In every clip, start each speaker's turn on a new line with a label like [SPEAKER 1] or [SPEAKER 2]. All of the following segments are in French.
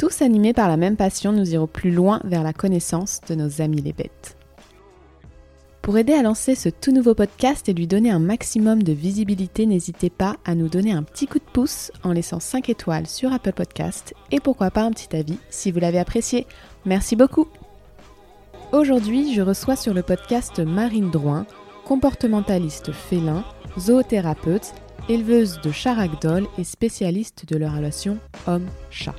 [SPEAKER 1] Tous animés par la même passion, nous irons plus loin vers la connaissance de nos amis les bêtes. Pour aider à lancer ce tout nouveau podcast et lui donner un maximum de visibilité, n'hésitez pas à nous donner un petit coup de pouce en laissant 5 étoiles sur Apple Podcast et pourquoi pas un petit avis si vous l'avez apprécié. Merci beaucoup. Aujourd'hui, je reçois sur le podcast Marine Drouin, comportementaliste félin, zoothérapeute, éleveuse de chats ragdoll et spécialiste de la relation homme-chat.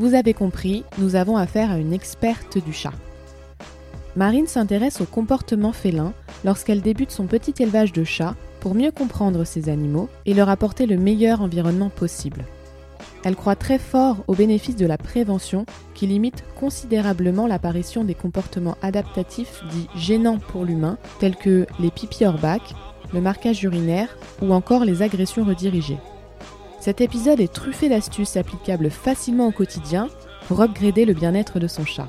[SPEAKER 1] Vous avez compris, nous avons affaire à une experte du chat. Marine s'intéresse au comportement félin lorsqu'elle débute son petit élevage de chats pour mieux comprendre ces animaux et leur apporter le meilleur environnement possible. Elle croit très fort au bénéfice de la prévention qui limite considérablement l'apparition des comportements adaptatifs dits gênants pour l'humain tels que les pipis hors bac, le marquage urinaire ou encore les agressions redirigées. Cet épisode est truffé d'astuces applicables facilement au quotidien pour upgrader le bien-être de son chat.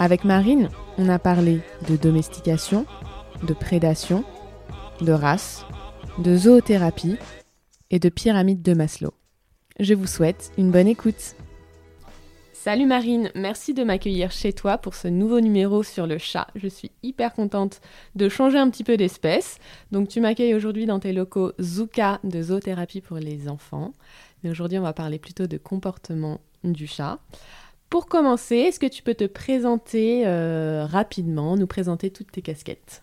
[SPEAKER 1] Avec Marine, on a parlé de domestication, de prédation, de race, de zoothérapie et de pyramide de Maslow. Je vous souhaite une bonne écoute. Salut Marine, merci de m'accueillir chez toi pour ce nouveau numéro sur le chat. Je suis hyper contente de changer un petit peu d'espèce. Donc tu m'accueilles aujourd'hui dans tes locaux Zuka de zoothérapie pour les enfants. Mais aujourd'hui on va parler plutôt de comportement du chat. Pour commencer, est-ce que tu peux te présenter euh, rapidement, nous présenter toutes tes casquettes?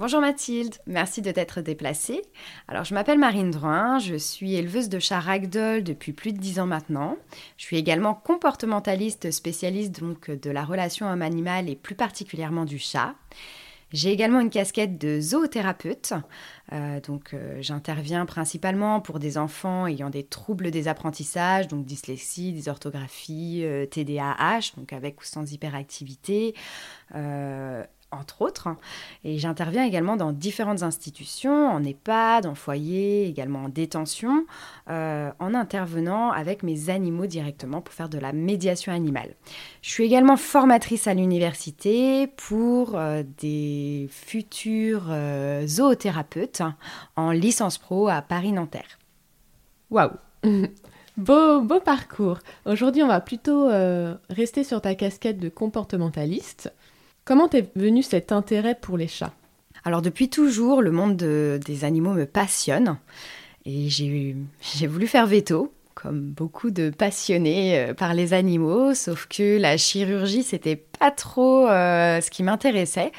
[SPEAKER 2] Bonjour Mathilde, merci de t'être déplacée. Alors je m'appelle Marine Druin, je suis éleveuse de chats ragdoll depuis plus de 10 ans maintenant. Je suis également comportementaliste spécialiste donc de la relation homme-animal et plus particulièrement du chat. J'ai également une casquette de zoothérapeute, euh, donc euh, j'interviens principalement pour des enfants ayant des troubles des apprentissages, donc dyslexie, dysorthographie, euh, TDAH, donc avec ou sans hyperactivité, entre autres. Et j'interviens également dans différentes institutions, en EHPAD, en foyer, également en détention, euh, en intervenant avec mes animaux directement pour faire de la médiation animale. Je suis également formatrice à l'université pour euh, des futurs euh, zoothérapeutes en licence pro à Paris-Nanterre.
[SPEAKER 1] Waouh Beau, beau parcours. Aujourd'hui, on va plutôt rester sur ta casquette de comportementaliste. Comment t'es venu cet intérêt pour les chats?
[SPEAKER 2] Alors depuis toujours, le monde des animaux me passionne et j'ai voulu faire veto comme beaucoup de passionnés euh, par les animaux, sauf que la chirurgie, c'était pas trop euh, ce qui m'intéressait.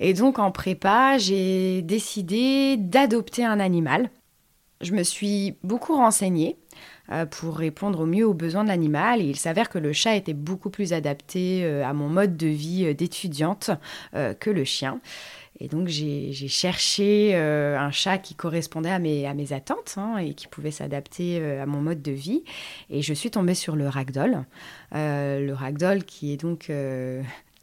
[SPEAKER 2] Et donc en prépa, j'ai décidé d'adopter un animal. Je me suis beaucoup renseignée pour répondre au mieux aux besoins de l'animal. Et il s'avère que le chat était beaucoup plus adapté euh, à mon mode de vie euh, d'étudiante que le chien. Et donc j'ai cherché un chat qui correspondait à mes, à mes attentes hein, et qui pouvait s'adapter à mon mode de vie. Et je suis tombée sur le ragdoll. le ragdoll qui est donc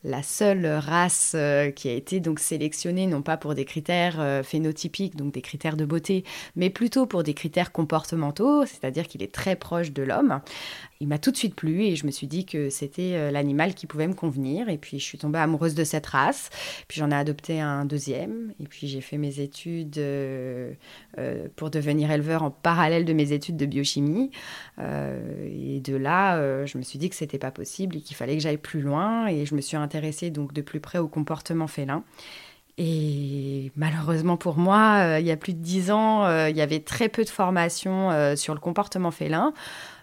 [SPEAKER 2] la seule race euh, qui a été donc sélectionnée non pas pour des critères euh, phénotypiques, donc des critères de beauté, mais plutôt pour des critères comportementaux, c'est-à-dire qu'il est très proche de l'homme. Il m'a tout de suite plu et je me suis dit que c'était euh, l'animal qui pouvait me convenir. Et puis je suis tombée amoureuse de cette race. Puis j'en ai adopté un deuxième. Et puis j'ai fait mes études pour devenir éleveur en parallèle de mes études de biochimie. et de là, je me suis dit que c'était pas possible et qu'il fallait que j'aille plus loin. Et je me suis intéressée donc de plus près au comportement félin. Et malheureusement pour moi, euh, il y a plus de dix ans, euh, il y avait très peu de formations euh, sur le comportement félin.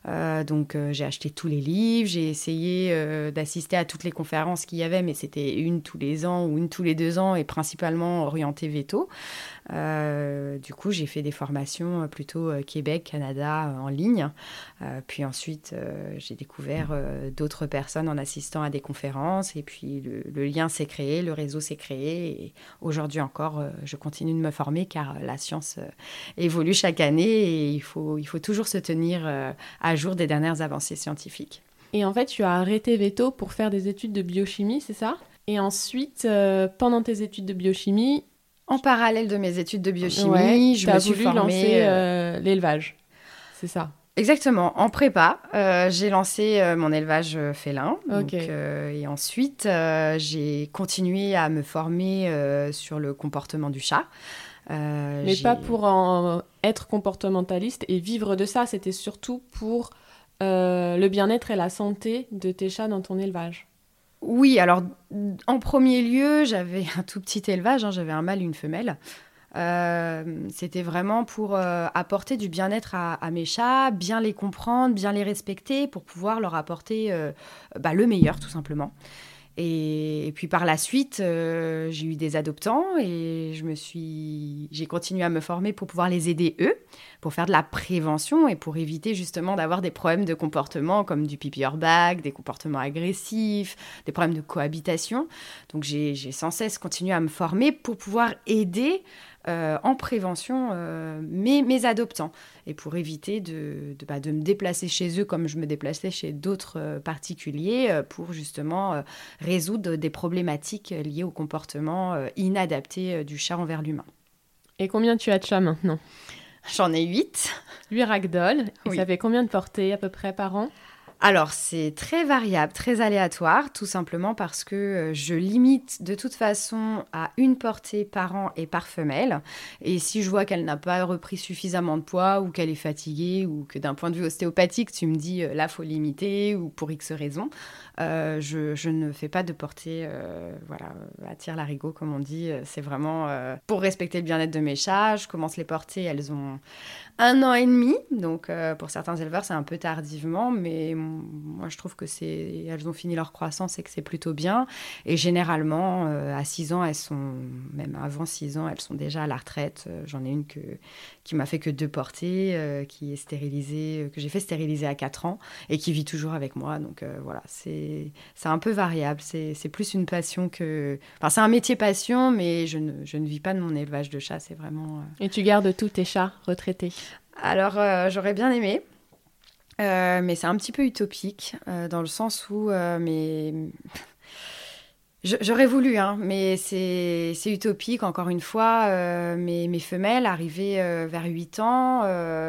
[SPEAKER 2] Euh, donc euh, j'ai acheté tous les livres, j'ai essayé euh, d'assister à toutes les conférences qu'il y avait, mais c'était une tous les ans ou une tous les deux ans et principalement orientée veto. du coup, j'ai fait des formations plutôt Québec, Canada en ligne. puis ensuite, j'ai découvert d'autres personnes en assistant à des conférences et puis le, lien s'est créé, le réseau s'est créé et aujourd'hui encore, je continue de me former car la science évolue chaque année et il faut, il faut toujours se tenir à à jour des dernières avancées scientifiques.
[SPEAKER 1] Et en fait, tu as arrêté Veto pour faire des études de biochimie, c'est ça? Et ensuite, pendant tes études de biochimie,
[SPEAKER 2] en parallèle de mes études de biochimie, je me suis
[SPEAKER 1] voulu
[SPEAKER 2] formée,
[SPEAKER 1] lancer l'élevage. C'est ça?
[SPEAKER 2] Exactement. En prépa, euh, j'ai lancé euh, mon élevage euh, félin. et ensuite, j'ai continué à me former sur le comportement du chat.
[SPEAKER 1] Mais pas pour en être comportementaliste et vivre de ça, c'était surtout pour le bien-être et la santé de tes chats dans ton élevage.
[SPEAKER 2] Oui, alors en premier lieu, j'avais un tout petit élevage, hein, j'avais un mâle et une femelle. Euh, c'était vraiment pour euh, apporter du bien-être à, mes chats, bien les comprendre, bien les respecter, pour pouvoir leur apporter euh, bah, le meilleur, tout simplement. Et, puis par la suite, j'ai eu des adoptants et je me suis, j'ai continué à me former pour pouvoir les aider eux, pour faire de la prévention et pour éviter justement d'avoir des problèmes de comportement comme du pipi hors bag, des comportements agressifs, des problèmes de cohabitation. Donc j'ai sans cesse continué à me former pour pouvoir aider euh, en prévention euh, mes, adoptants et pour éviter de, de, bah, de, me déplacer chez eux comme je me déplaçais chez d'autres euh, particuliers pour justement résoudre des problématiques liées au comportement inadapté du chat envers l'humain.
[SPEAKER 1] Et combien tu as de chats maintenant?
[SPEAKER 2] J'en ai 8.
[SPEAKER 1] 8 ragdoll. Et ça fait combien de portées à peu près par an?
[SPEAKER 2] Alors, c'est très variable, très aléatoire, tout simplement parce que euh, je limite de toute façon à une portée par an et par femelle. Et si je vois qu'elle n'a pas repris suffisamment de poids ou qu'elle est fatiguée ou que d'un point de vue ostéopathique, tu me dis euh, là, faut limiter ou pour X raison, euh, je, ne fais pas de portée, voilà, à tir larigot, comme on dit. C'est vraiment pour respecter le bien-être de mes chats. Je commence les portées, elles ont un an et demi. Donc, pour certains éleveurs, c'est un peu tardivement, mais moi, je trouve que c'est, elles ont fini leur croissance et que c'est plutôt bien. Et généralement, euh, à 6 ans, elles sont, même avant 6 ans, elles sont déjà à la retraite. Euh, j'en ai une que, qui m'a fait que deux portées, euh, qui est stérilisée, que j'ai fait stériliser à 4 ans et qui vit toujours avec moi. Donc voilà, c'est, c'est un peu variable. C'est, c'est plus une passion que. Enfin, c'est un métier passion, mais je ne, je ne vis pas de mon élevage de chats. C'est vraiment.
[SPEAKER 1] Et tu gardes tous tes chats retraités?
[SPEAKER 2] Alors, j'aurais bien aimé. Euh, mais c'est un petit peu utopique, euh, dans le sens où euh. J'aurais voulu, hein, mais c'est utopique, encore une fois. mes, mes, femelles, arrivées vers 8 ans,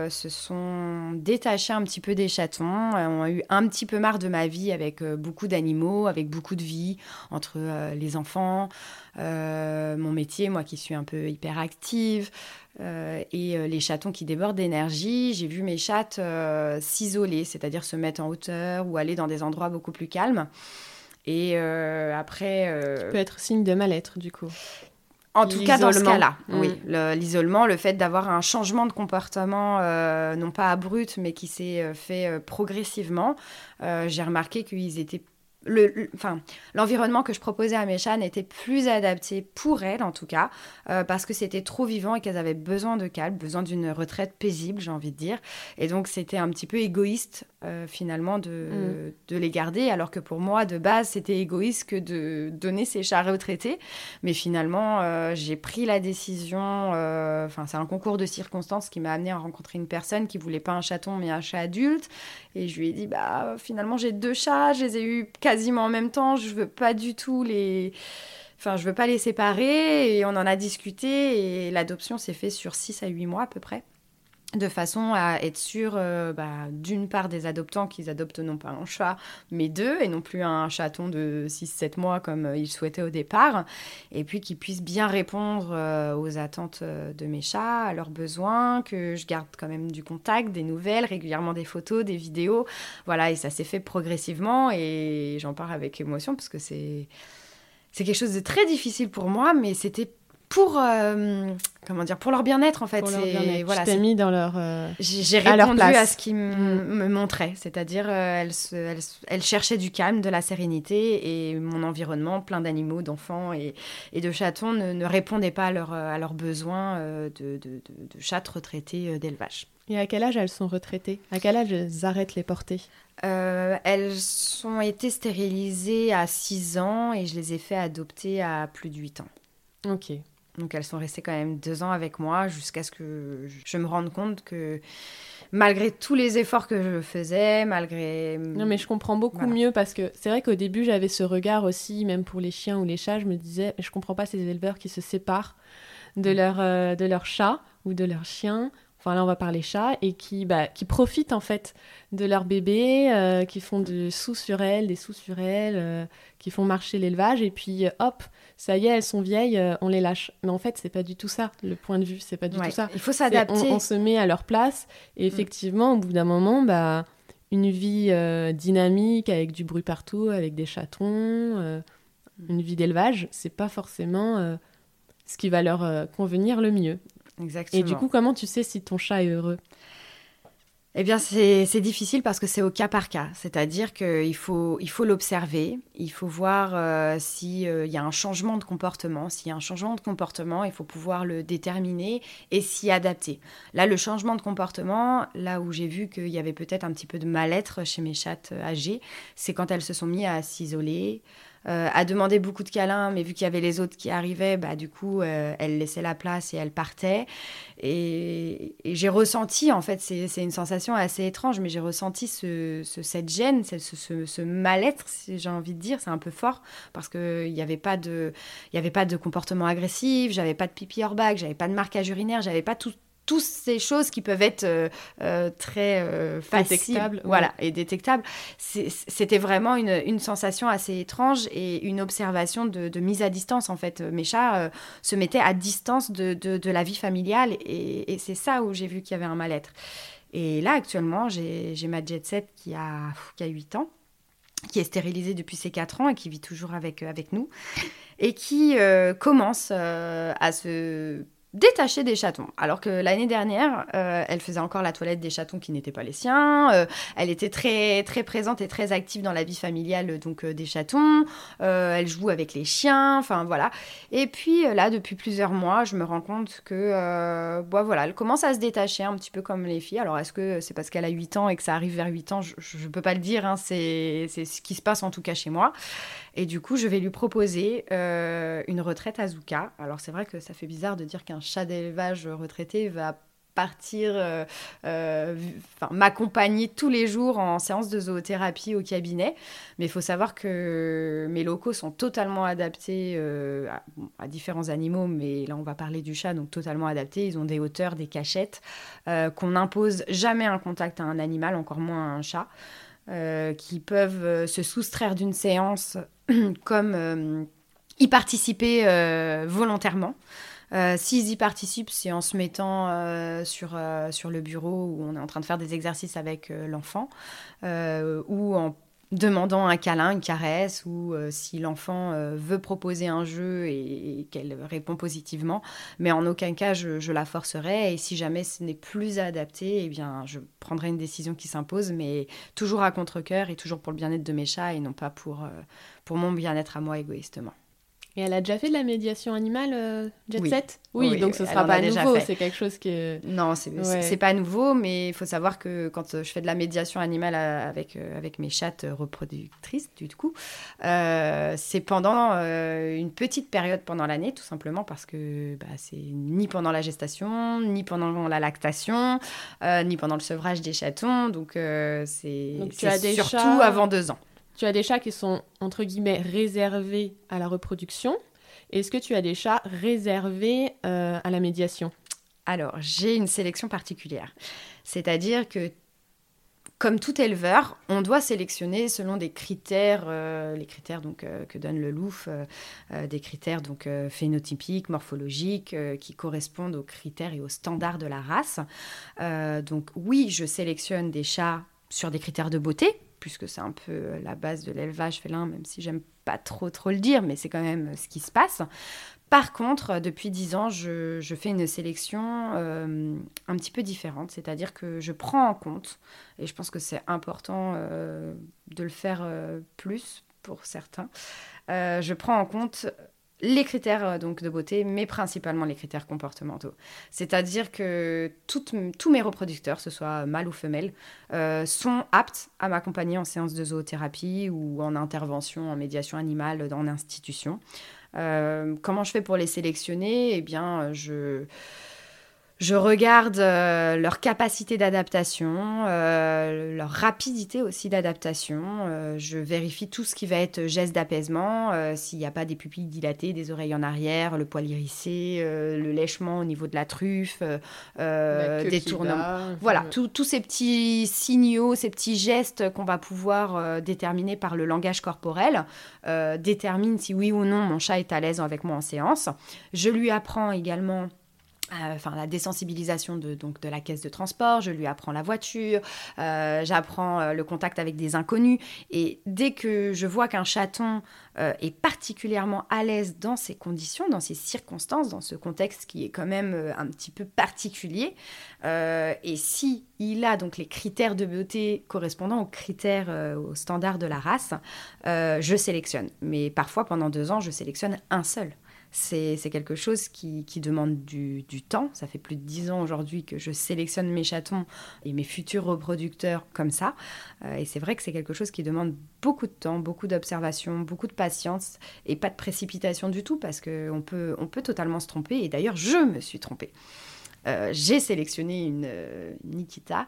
[SPEAKER 2] se sont détachées un petit peu des chatons, ont eu un petit peu marre de ma vie avec beaucoup d'animaux, avec beaucoup de vie entre les enfants, mon métier, moi qui suis un peu hyperactive. Euh, et euh, les chatons qui débordent d'énergie. J'ai vu mes chattes euh, s'isoler, c'est-à-dire se mettre en hauteur ou aller dans des endroits beaucoup plus calmes. Et après.
[SPEAKER 1] Ça peut être signe de mal-être, du coup.
[SPEAKER 2] En tout cas, dans ce cas-là, mm. oui. L'isolement, le, fait d'avoir un changement de comportement, non pas abrupt, mais qui s'est fait progressivement, j'ai remarqué qu'ils étaient le, l'environnement que je proposais à mes chats n'était plus adapté pour elles en tout cas, euh, parce que c'était trop vivant et qu'elles avaient besoin de calme, besoin d'une retraite paisible, j'ai envie de dire. Et donc c'était un petit peu égoïste euh, finalement de, mm. de, les garder, alors que pour moi de base c'était égoïste que de donner ces chats retraités. Mais finalement euh, j'ai pris la décision, enfin c'est un concours de circonstances qui m'a amené à rencontrer une personne qui voulait pas un chaton mais un chat adulte. Et je lui ai dit bah finalement j'ai deux chats, je les ai eu quasiment en même temps. Je veux pas du tout les. Enfin, je veux pas les séparer. Et on en a discuté. Et l'adoption s'est faite sur 6 à 8 mois à peu près de façon à être sûr, euh, bah, d'une part, des adoptants qu'ils adoptent non pas un chat, mais deux, et non plus un chaton de 6-7 mois comme euh, ils souhaitaient au départ, et puis qu'ils puissent bien répondre euh, aux attentes de mes chats, à leurs besoins, que je garde quand même du contact, des nouvelles, régulièrement des photos, des vidéos, voilà, et ça s'est fait progressivement, et j'en parle avec émotion parce que c'est... C'est quelque chose de très difficile pour moi, mais c'était pour euh, comment dire pour leur bien-être en fait.
[SPEAKER 1] Pour leur Voilà, mis dans leur. Euh,
[SPEAKER 2] j'ai répondu à, ce qu'ils mm. me montraient, c'est-à-dire euh, elles, elles, cherchaient du calme, de la sérénité et mon environnement plein d'animaux, d'enfants et, et, de chatons ne, ne, répondait pas à, leur, à leurs besoins de, de, de, de chattes retraitées d'élevage.
[SPEAKER 1] Et à quel âge elles sont retraitées? À quel âge elles arrêtent les portées
[SPEAKER 2] Elles ont été stérilisées à 6 ans et je les ai fait adopter à plus de 8 ans.
[SPEAKER 1] Ok.
[SPEAKER 2] Donc elles sont restées quand même deux ans avec moi jusqu'à ce que je me rende compte que malgré tous les efforts que je faisais, malgré...
[SPEAKER 1] Non mais je comprends beaucoup mieux parce que c'est vrai qu'au début j'avais ce regard aussi, même pour les chiens ou les chats, je me disais, je comprends pas ces éleveurs qui se séparent de mm. leur, euh, de leur chat ou de leur chien enfin là on va parler chat, et qui, bah, qui profitent en fait de leur bébé, euh, qui font des sous sur elles, des sous sur elles, euh, qui font marcher l'élevage, et puis hop, ça y est, elles sont vieilles, euh, on les lâche. Mais en fait, c'est pas du tout ça, le point de vue, c'est pas du tout ça.
[SPEAKER 2] Il faut s'adapter.
[SPEAKER 1] On, se met à leur place, et mm. effectivement, au bout d'un moment, bah, une vie dynamique avec du bruit partout, avec des chatons, mm. une vie d'élevage, c'est pas forcément ce qui va leur convenir le mieux. Et du coup, comment tu sais si ton chat est heureux?
[SPEAKER 2] Eh bien, c'est difficile parce que c'est au cas par cas. C'est-à-dire qu'il faut il faut l'observer, il faut voir euh, s'il euh, y a un changement de comportement. S'il y a un changement de comportement, il faut pouvoir le déterminer et s'y adapter. Là, le changement de comportement, là où j'ai vu qu'il y avait peut-être un petit peu de mal-être chez mes chattes âgées, c'est quand elles se sont mises à s'isoler, euh, a demandé beaucoup de câlins, mais vu qu'il y avait les autres qui arrivaient, bah, du coup, euh, elle laissait la place et elle partait. Et, j'ai ressenti, en fait, c'est une sensation assez étrange, mais j'ai ressenti ce, cette gêne, ce, ce, mal-être, si j'ai envie de dire, c'est un peu fort, parce qu'il n'y avait, pas de, y avait pas de comportement agressif, j'avais pas de pipi hors bac, j'avais pas de marquage urinaire, j'avais pas tout, toutes ces choses qui peuvent être euh, euh, très euh, faciles voilà, et détectables. C'était vraiment une, sensation assez étrange et une observation de, mise à distance, en fait. Mes chats se mettaient à distance de, la vie familiale et, c'est ça où j'ai vu qu'il y avait un mal-être. Et là, actuellement, j'ai ma jet set qui a, qui a 8 ans qui est stérilisée depuis ses 4 ans et qui vit toujours avec, avec nous, et qui commence à se détacher des chatons. Alors que l'année dernière, euh, elle faisait encore la toilette des chatons qui n'étaient pas les siens. Euh, elle était très très présente et très active dans la vie familiale donc euh, des chatons. elle joue avec les chiens. Enfin voilà. Et puis là, depuis plusieurs mois, je me rends compte que bah, voilà, elle commence à se détacher un petit peu comme les filles. Alors est-ce que c'est parce qu'elle a 8 ans et que ça arrive vers 8 ans? Je ne peux pas le dire. Hein. c'est ce qui se passe en tout cas chez moi. Et du coup, je vais lui proposer euh, une retraite à Zuka. Alors, c'est vrai que ça fait bizarre de dire qu'un chat d'élevage retraité va partir, euh, euh, m'accompagner tous les jours en séance de zoothérapie au cabinet. Mais il faut savoir que mes locaux sont totalement adaptés à, à, différents animaux, mais là on va parler du chat, donc totalement adaptés. Ils ont des hauteurs, des cachettes, qu'on n'impose jamais un contact à un animal, encore moins à un chat. Euh, qui peuvent euh, se soustraire d'une séance comme euh, y participer volontairement. S'ils y participent, c'est en se mettant sur, sur le bureau où on est en train de faire des exercices avec l'enfant ou en demandant un câlin, une caresse, ou euh, si l'enfant euh, veut proposer un jeu et, qu'elle répond positivement. Mais en aucun cas, je, la forcerai. Et si jamais ce n'est plus adapté, eh bien, je prendrai une décision qui s'impose, mais toujours à contre-coeur et toujours pour le bien-être de mes chats et non pas pour, euh, pour mon bien-être à moi égoïstement.
[SPEAKER 1] Et elle a déjà fait de la médiation animale, euh, Jet Set oui. donc ce sera pas nouveau, c'est quelque chose qui est...
[SPEAKER 2] Non, c'est n'est pas nouveau, mais il faut savoir que quand je fais de la médiation animale avec, euh, avec mes chattes reproductrices, du coup, euh, c'est pendant une petite période pendant l'année, tout simplement parce que bah, c'est ni pendant la gestation, ni pendant la lactation, ni pendant le sevrage des chatons, donc c'est surtout avant deux ans.
[SPEAKER 1] Tu as des chats qui sont, entre guillemets, réservés à la reproduction. Est-ce que tu as des chats réservés euh, à la médiation?
[SPEAKER 2] Alors, j'ai une sélection particulière. C'est-à-dire que comme tout éleveur, on doit sélectionner selon des critères, euh, les critères donc euh, que donne le LOUF, des critères donc phénotypiques, morphologiques, qui correspondent aux critères et aux standards de la race. donc oui, je sélectionne des chats sur des critères de beauté, puisque c'est un peu euh, la base de l'élevage félin, même si j'aime pas trop trop le dire, mais c'est quand même euh, ce qui se passe. Par contre, euh, depuis dix ans, je, fais une sélection un petit peu différente, c'est-à-dire que je prends en compte, et je pense que c'est important de le faire plus pour certains, je prends en compte les critères euh, donc de beauté, mais principalement les critères comportementaux. C'est-à-dire que tous mes reproducteurs, ce soit mâles ou femelles, euh, sont aptes à m'accompagner en séance de zoothérapie ou en intervention en médiation animale dans l'institution. comment je fais pour les sélectionner? Eh bien, je je regarde euh, leur capacité d'adaptation, euh, leur rapidité aussi d'adaptation. Euh, je vérifie tout ce qui va être geste d'apaisement, s'il n'y a pas des pupilles dilatées, des oreilles en arrière, le poil hérissé, le lèchement au niveau de la truffe, des tournements. Voilà, tous ces petits signaux, ces petits gestes qu'on va pouvoir déterminer par le langage corporel déterminent si oui ou non mon chat est à l'aise avec moi en séance. Je lui apprends également enfin la désensibilisation de, donc, de la caisse de transport, je lui apprends la voiture, euh, j'apprends euh, le contact avec des inconnus. Et dès que je vois qu'un chaton est particulièrement à l'aise dans ces conditions, dans ces circonstances, dans ce contexte qui est quand même un petit peu particulier, et si il a donc les critères de beauté correspondant aux critères, aux standards de la race, je sélectionne. Mais parfois, pendant deux ans, je sélectionne un seul c'est quelque chose qui, demande du, temps. Ça fait plus de dix ans aujourd'hui que je sélectionne mes chatons et mes futurs reproducteurs comme ça. Euh, et c'est vrai que c'est quelque chose qui demande beaucoup de temps, beaucoup d'observation, beaucoup de patience et pas de précipitation du tout parce qu'on peut, on peut totalement se tromper. Et d'ailleurs, je me suis trompée. Euh, j'ai sélectionné une euh, Nikita,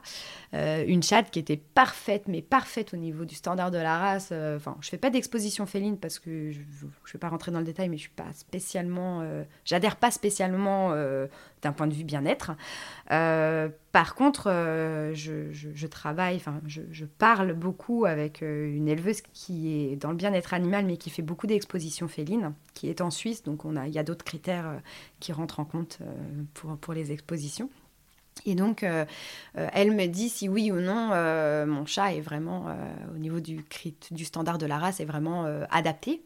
[SPEAKER 2] euh, une chatte qui était parfaite, mais parfaite au niveau du standard de la race. Enfin, je fais pas d'exposition féline parce que je, ne vais pas rentrer dans le détail, mais je suis pas spécialement, j'adhère pas spécialement d'un point de vue bien-être. Euh, par contre, euh, je, travaille, enfin, je, parle beaucoup avec euh, une éleveuse qui est dans le bien-être animal, mais qui fait beaucoup d'expositions félines, qui est en Suisse, donc on a, il y a d'autres critères qui rentrent en compte pour, pour les expositions. Et donc, elle me dit si oui ou non mon chat est vraiment, au niveau du, du standard de la race, est vraiment adapté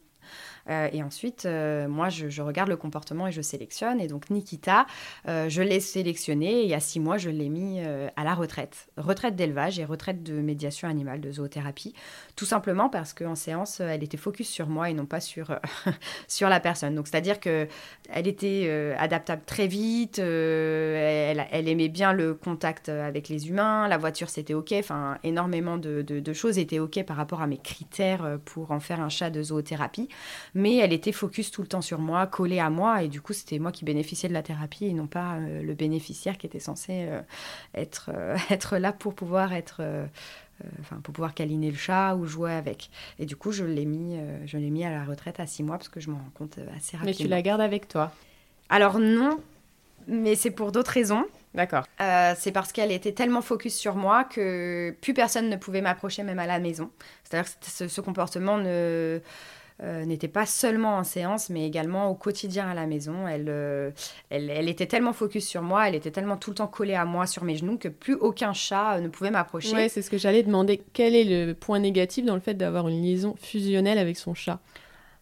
[SPEAKER 2] euh, et ensuite, euh, moi, je, regarde le comportement et je sélectionne. Et donc, Nikita, euh, je l'ai sélectionné et il y a six mois, je l'ai mis à la retraite. Retraite d'élevage et retraite de médiation animale, de zoothérapie. Tout simplement parce qu'en séance, elle était focus sur moi et non pas sur, sur la personne. Donc, c'est-à-dire qu'elle était adaptable très vite, elle, aimait bien le contact avec les humains, la voiture, c'était OK. Enfin, énormément de, de choses étaient OK par rapport à mes critères pour en faire un chat de zoothérapie mais elle était focus tout le temps sur moi, collée à moi, et du coup, c'était moi qui bénéficiais de la thérapie et non pas euh, le bénéficiaire qui était censé euh, être, euh, être là pour pouvoir être. Enfin, pour pouvoir câliner le chat ou jouer avec. Et du coup, je l'ai mis, je l'ai mis à la retraite à six mois parce que je m'en rends compte assez rapidement.
[SPEAKER 1] Mais tu la gardes avec toi
[SPEAKER 2] Alors non, mais c'est pour d'autres raisons.
[SPEAKER 1] D'accord.
[SPEAKER 2] c'est parce qu'elle était tellement focus sur moi que plus personne ne pouvait m'approcher même à la maison. C'est-à-dire que ce, ce comportement ne euh, n'était pas seulement en séance, mais également au quotidien à la maison. Elle, euh, elle, elle, était tellement focus sur moi, elle était tellement tout le temps collée à moi sur mes genoux que plus aucun chat euh, ne pouvait m'approcher.
[SPEAKER 1] Oui, c'est ce que j'allais demander. Quel est le point négatif dans le fait d'avoir une liaison fusionnelle avec son chat?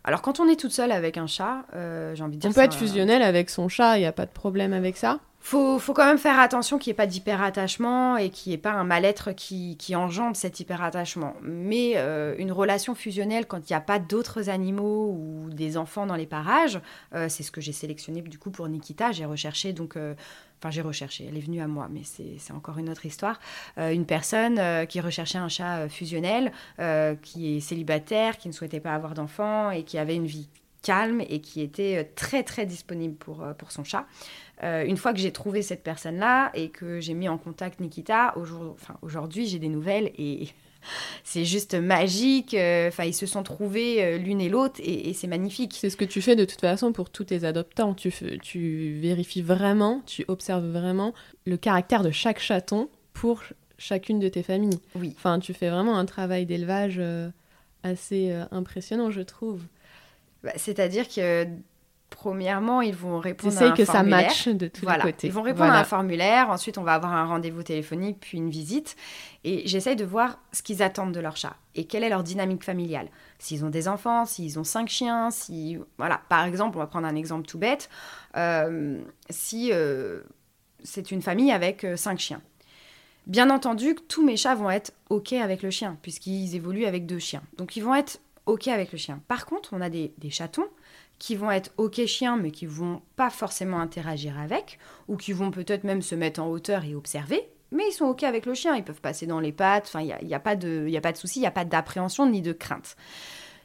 [SPEAKER 2] Alors quand on est toute seule avec un chat, j'ai envie de dire...
[SPEAKER 1] On peut être fusionnel avec son chat, il n'y a pas de problème avec ça?
[SPEAKER 2] Faut, faut quand même faire attention qu'il n'y ait pas d'hyperattachement et qu'il n'y ait pas un mal-être qui, engendre cet hyperattachement. Mais euh, une relation fusionnelle, quand il n'y a pas d'autres animaux ou des enfants dans les parages, euh, c'est ce que j'ai sélectionné du coup pour Nikita. J'ai recherché donc. Euh, enfin, j'ai recherché, elle est venue à moi, mais c'est encore une autre histoire. une personne qui recherchait un chat fusionnel, qui est célibataire, qui ne souhaitait pas avoir d'enfants et qui avait une vie calme et qui était très très disponible pour, pour son chat. Euh, une fois que j'ai trouvé cette personne-là et que j'ai mis en contact Nikita, aujourd'hui j'ai des nouvelles et c'est juste magique. Euh, enfin, ils se sont trouvés euh, l'une et l'autre et, c'est magnifique.
[SPEAKER 1] C'est ce que tu fais de toute façon pour tous tes adoptants. Tu, tu vérifies vraiment, tu observes vraiment le caractère de chaque chaton pour chacune de tes familles.
[SPEAKER 2] Oui.
[SPEAKER 1] Enfin, tu fais vraiment un travail d'élevage assez impressionnant, je trouve.
[SPEAKER 2] Bah, c'est-à-dire que Premièrement, ils vont répondre à un
[SPEAKER 1] que
[SPEAKER 2] ça
[SPEAKER 1] matche de tous les côtés.
[SPEAKER 2] Ils vont répondre à un formulaire, ensuite on va avoir un rendez-vous téléphonique, puis une visite. Et j'essaye de voir ce qu'ils attendent de leur chat et quelle est leur dynamique familiale. S'ils ont des enfants, s'ils ont cinq chiens, si... Voilà, par exemple, on va prendre un exemple tout bête. Euh, si euh, c'est une famille avec euh, cinq chiens. Bien entendu, tous mes chats vont être OK avec le chien, puisqu'ils évoluent avec deux chiens. Donc ils vont être OK avec le chien. Par contre, on a des, chatons qui vont être OK chiens, mais qui vont pas forcément interagir avec, ou qui vont peut-être même se mettre en hauteur et observer, mais ils sont OK avec le chien, ils peuvent passer dans les pattes, il n'y a, a, pas de, y a pas de souci, il n'y a pas d'appréhension ni de crainte.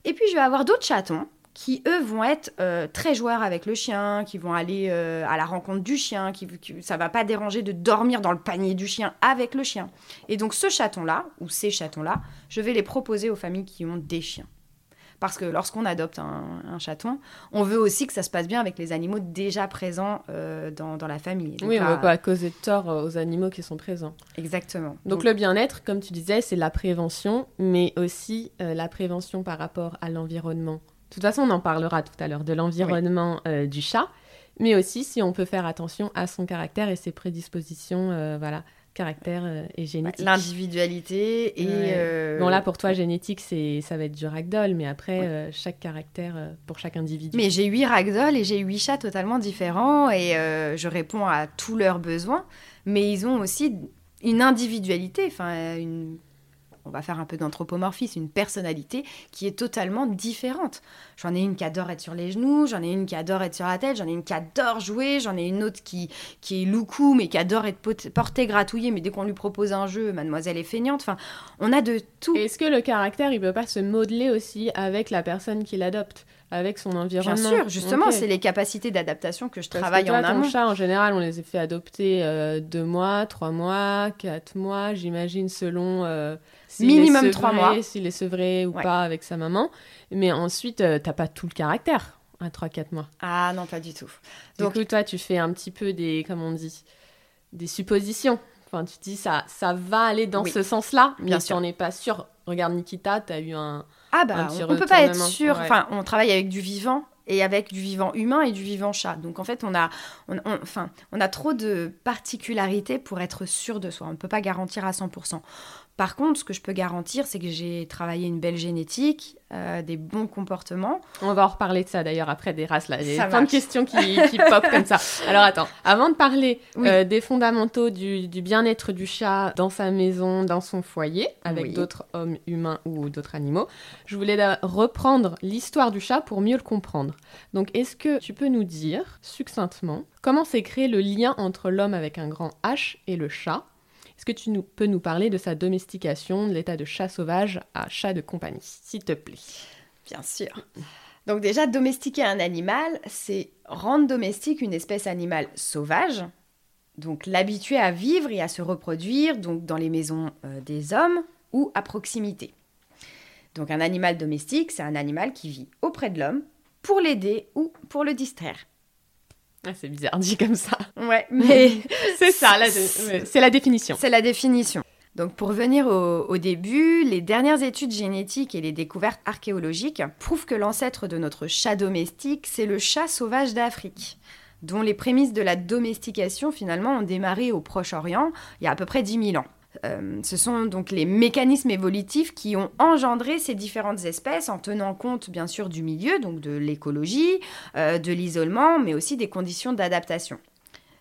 [SPEAKER 2] Et puis je vais avoir d'autres chatons qui eux vont être euh, très joueurs avec le chien, qui vont aller euh, à la rencontre du chien, qui, qui, ça va pas déranger de dormir dans le panier du chien avec le chien. Et donc ce chaton-là, ou ces chatons-là, je vais les proposer aux familles qui ont des chiens. Parce que lorsqu'on adopte un, chaton, on veut aussi que ça se passe bien avec les animaux déjà présents euh, dans, la famille.
[SPEAKER 1] oui, on ne veut pas causer de tort aux animaux qui sont présents.
[SPEAKER 2] Exactement.
[SPEAKER 1] Donc, le bien-être, comme tu disais, c'est la prévention, mais aussi euh, la prévention par rapport à l'environnement. De toute façon, on en parlera tout à l'heure de l'environnement euh, du chat, mais aussi si on peut faire attention à son caractère et ses prédispositions, voilà caractère euh, et génétique.
[SPEAKER 2] L'individualité et...
[SPEAKER 1] Euh, bon là pour toi génétique c'est ça va être du ragdoll mais après euh, chaque caractère pour chaque individu.
[SPEAKER 2] Mais j'ai huit ragdoll et j'ai huit chats totalement différents et je réponds à tous leurs besoins mais ils ont aussi une individualité, enfin une on va faire un peu d'anthropomorphisme, une personnalité qui est totalement différente. J'en ai une qui adore être sur les genoux, j'en ai une qui adore être sur la tête, j'en ai une qui adore jouer, j'en ai une autre qui, qui est loucou mais qui adore être portée, gratouillée, mais dès qu'on lui propose un jeu, mademoiselle est feignante. Enfin, on a de tout.
[SPEAKER 1] Est-ce que le caractère, il peut pas se modeler aussi avec la personne qui l'adopte? Avec son environnement.
[SPEAKER 2] Bien sûr, justement, c'est les capacités d'adaptation que je travaille
[SPEAKER 1] que toi,
[SPEAKER 2] en amont.
[SPEAKER 1] Ton chat, en général, on les a fait adopter euh, deux mois, trois mois, quatre mois, j'imagine, selon euh,
[SPEAKER 2] minimum trois mois,
[SPEAKER 1] s'il est sevré ou pas avec sa maman. Mais ensuite, euh, t'as pas tout le caractère à 3-4 mois.
[SPEAKER 2] Ah non, pas du tout.
[SPEAKER 1] Donc, du coup, toi, tu fais un petit peu des, comment on dit, des suppositions. Enfin, tu dis ça, ça va aller dans ce sens-là, mais si on n'est pas sûr. Regarde Nikita, tu as eu un.
[SPEAKER 2] Ah bah, on, ne peut pas être sûr. Enfin, on travaille avec du vivant et avec du vivant humain et du vivant chat. Donc en fait, on a, enfin, on a trop de particularités pour être sûr de soi. On ne peut pas garantir à 100%. Par contre, ce que je peux garantir, c'est que j'ai travaillé une belle génétique, euh, des bons comportements.
[SPEAKER 1] On va en reparler de ça d'ailleurs après des races là. Il y a plein de questions qui, qui pop comme ça. Alors attends, avant de parler euh, des fondamentaux du, bien-être du chat dans sa maison, dans son foyer, avec d'autres hommes humains ou d'autres animaux, je voulais reprendre l'histoire du chat pour mieux le comprendre. Donc est-ce que tu peux nous dire succinctement comment s'est créé le lien entre l'homme avec un grand H et le chat? Est-ce que tu peux nous parler de sa domestication, de l'état de chat sauvage à chat de compagnie, s'il te plaît?
[SPEAKER 2] Bien sûr. Donc déjà, domestiquer un animal, c'est rendre domestique une espèce animale sauvage, donc l'habituer à vivre et à se reproduire, donc dans les maisons euh, des hommes ou à proximité. Donc un animal domestique, c'est un animal qui vit auprès de l'homme pour l'aider ou pour le distraire.
[SPEAKER 1] Ah, c'est bizarre dit comme ça.
[SPEAKER 2] Ouais, mais
[SPEAKER 1] c'est ça, c'est la définition.
[SPEAKER 2] C'est la définition. Donc pour venir au, début, les dernières études génétiques et les découvertes archéologiques prouvent que l'ancêtre de notre chat domestique, c'est le chat sauvage d'Afrique dont les prémices de la domestication finalement ont démarré au Proche-Orient il y a à peu près 10 000 ans. Euh, ce sont donc les mécanismes évolutifs qui ont engendré ces différentes espèces en tenant compte bien sûr du milieu, donc de l'écologie, euh, de l'isolement, mais aussi des conditions d'adaptation.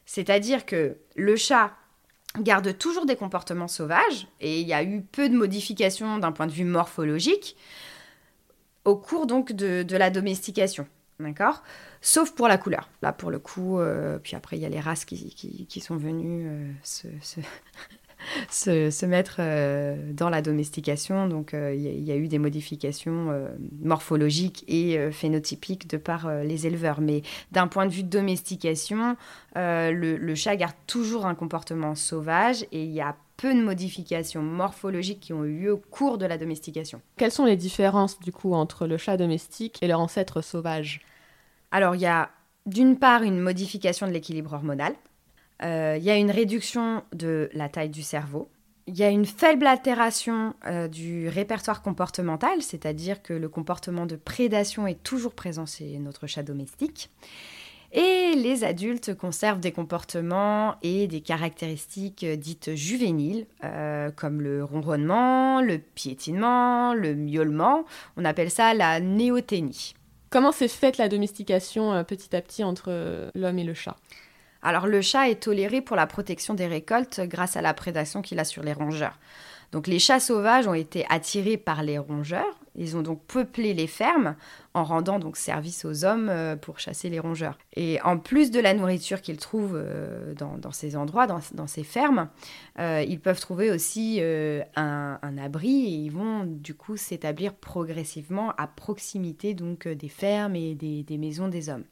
[SPEAKER 2] C'est-à-dire que le chat garde toujours des comportements sauvages et il y a eu peu de modifications d'un point de vue morphologique au cours donc de, la domestication. D'accord? Sauf pour la couleur. Là, pour le coup, euh, puis après, il y a les races qui, sont venues se, se, mettre euh, dans la domestication. Donc euh, il y, a eu des modifications euh, morphologiques et phénotypiques de par les éleveurs. Mais d'un point de vue de domestication, le, chat garde toujours un comportement sauvage et il y a peu de modifications morphologiques qui ont eu lieu au cours de la domestication.
[SPEAKER 1] Quelles sont les différences du coup entre le chat domestique et leur ancêtre sauvage?
[SPEAKER 2] Alors il y a d'une part une modification de l'équilibre hormonal. Euh, il y a une réduction de la taille du cerveau. Il y a une faible altération euh, du répertoire comportemental, c'est-à-dire que le comportement de prédation est toujours présent chez notre chat domestique. Et les adultes conservent des comportements et des caractéristiques dites juvéniles, euh, comme le ronronnement, le piétinement, le miaulement. On appelle ça la néoténie.
[SPEAKER 1] Comment s'est faite la domestication petit à petit entre l'homme et le chat?
[SPEAKER 2] Alors le chat est toléré pour la protection des récoltes grâce à la prédation qu'il a sur les rongeurs. Donc les chats sauvages ont été attirés par les rongeurs. Ils ont donc peuplé les fermes en rendant donc service aux hommes euh, pour chasser les rongeurs. Et en plus de la nourriture qu'ils trouvent euh, dans, ces endroits, dans, ces fermes, euh, ils peuvent trouver aussi un, abri et ils vont du coup s'établir progressivement à proximité donc des fermes et des maisons des hommes.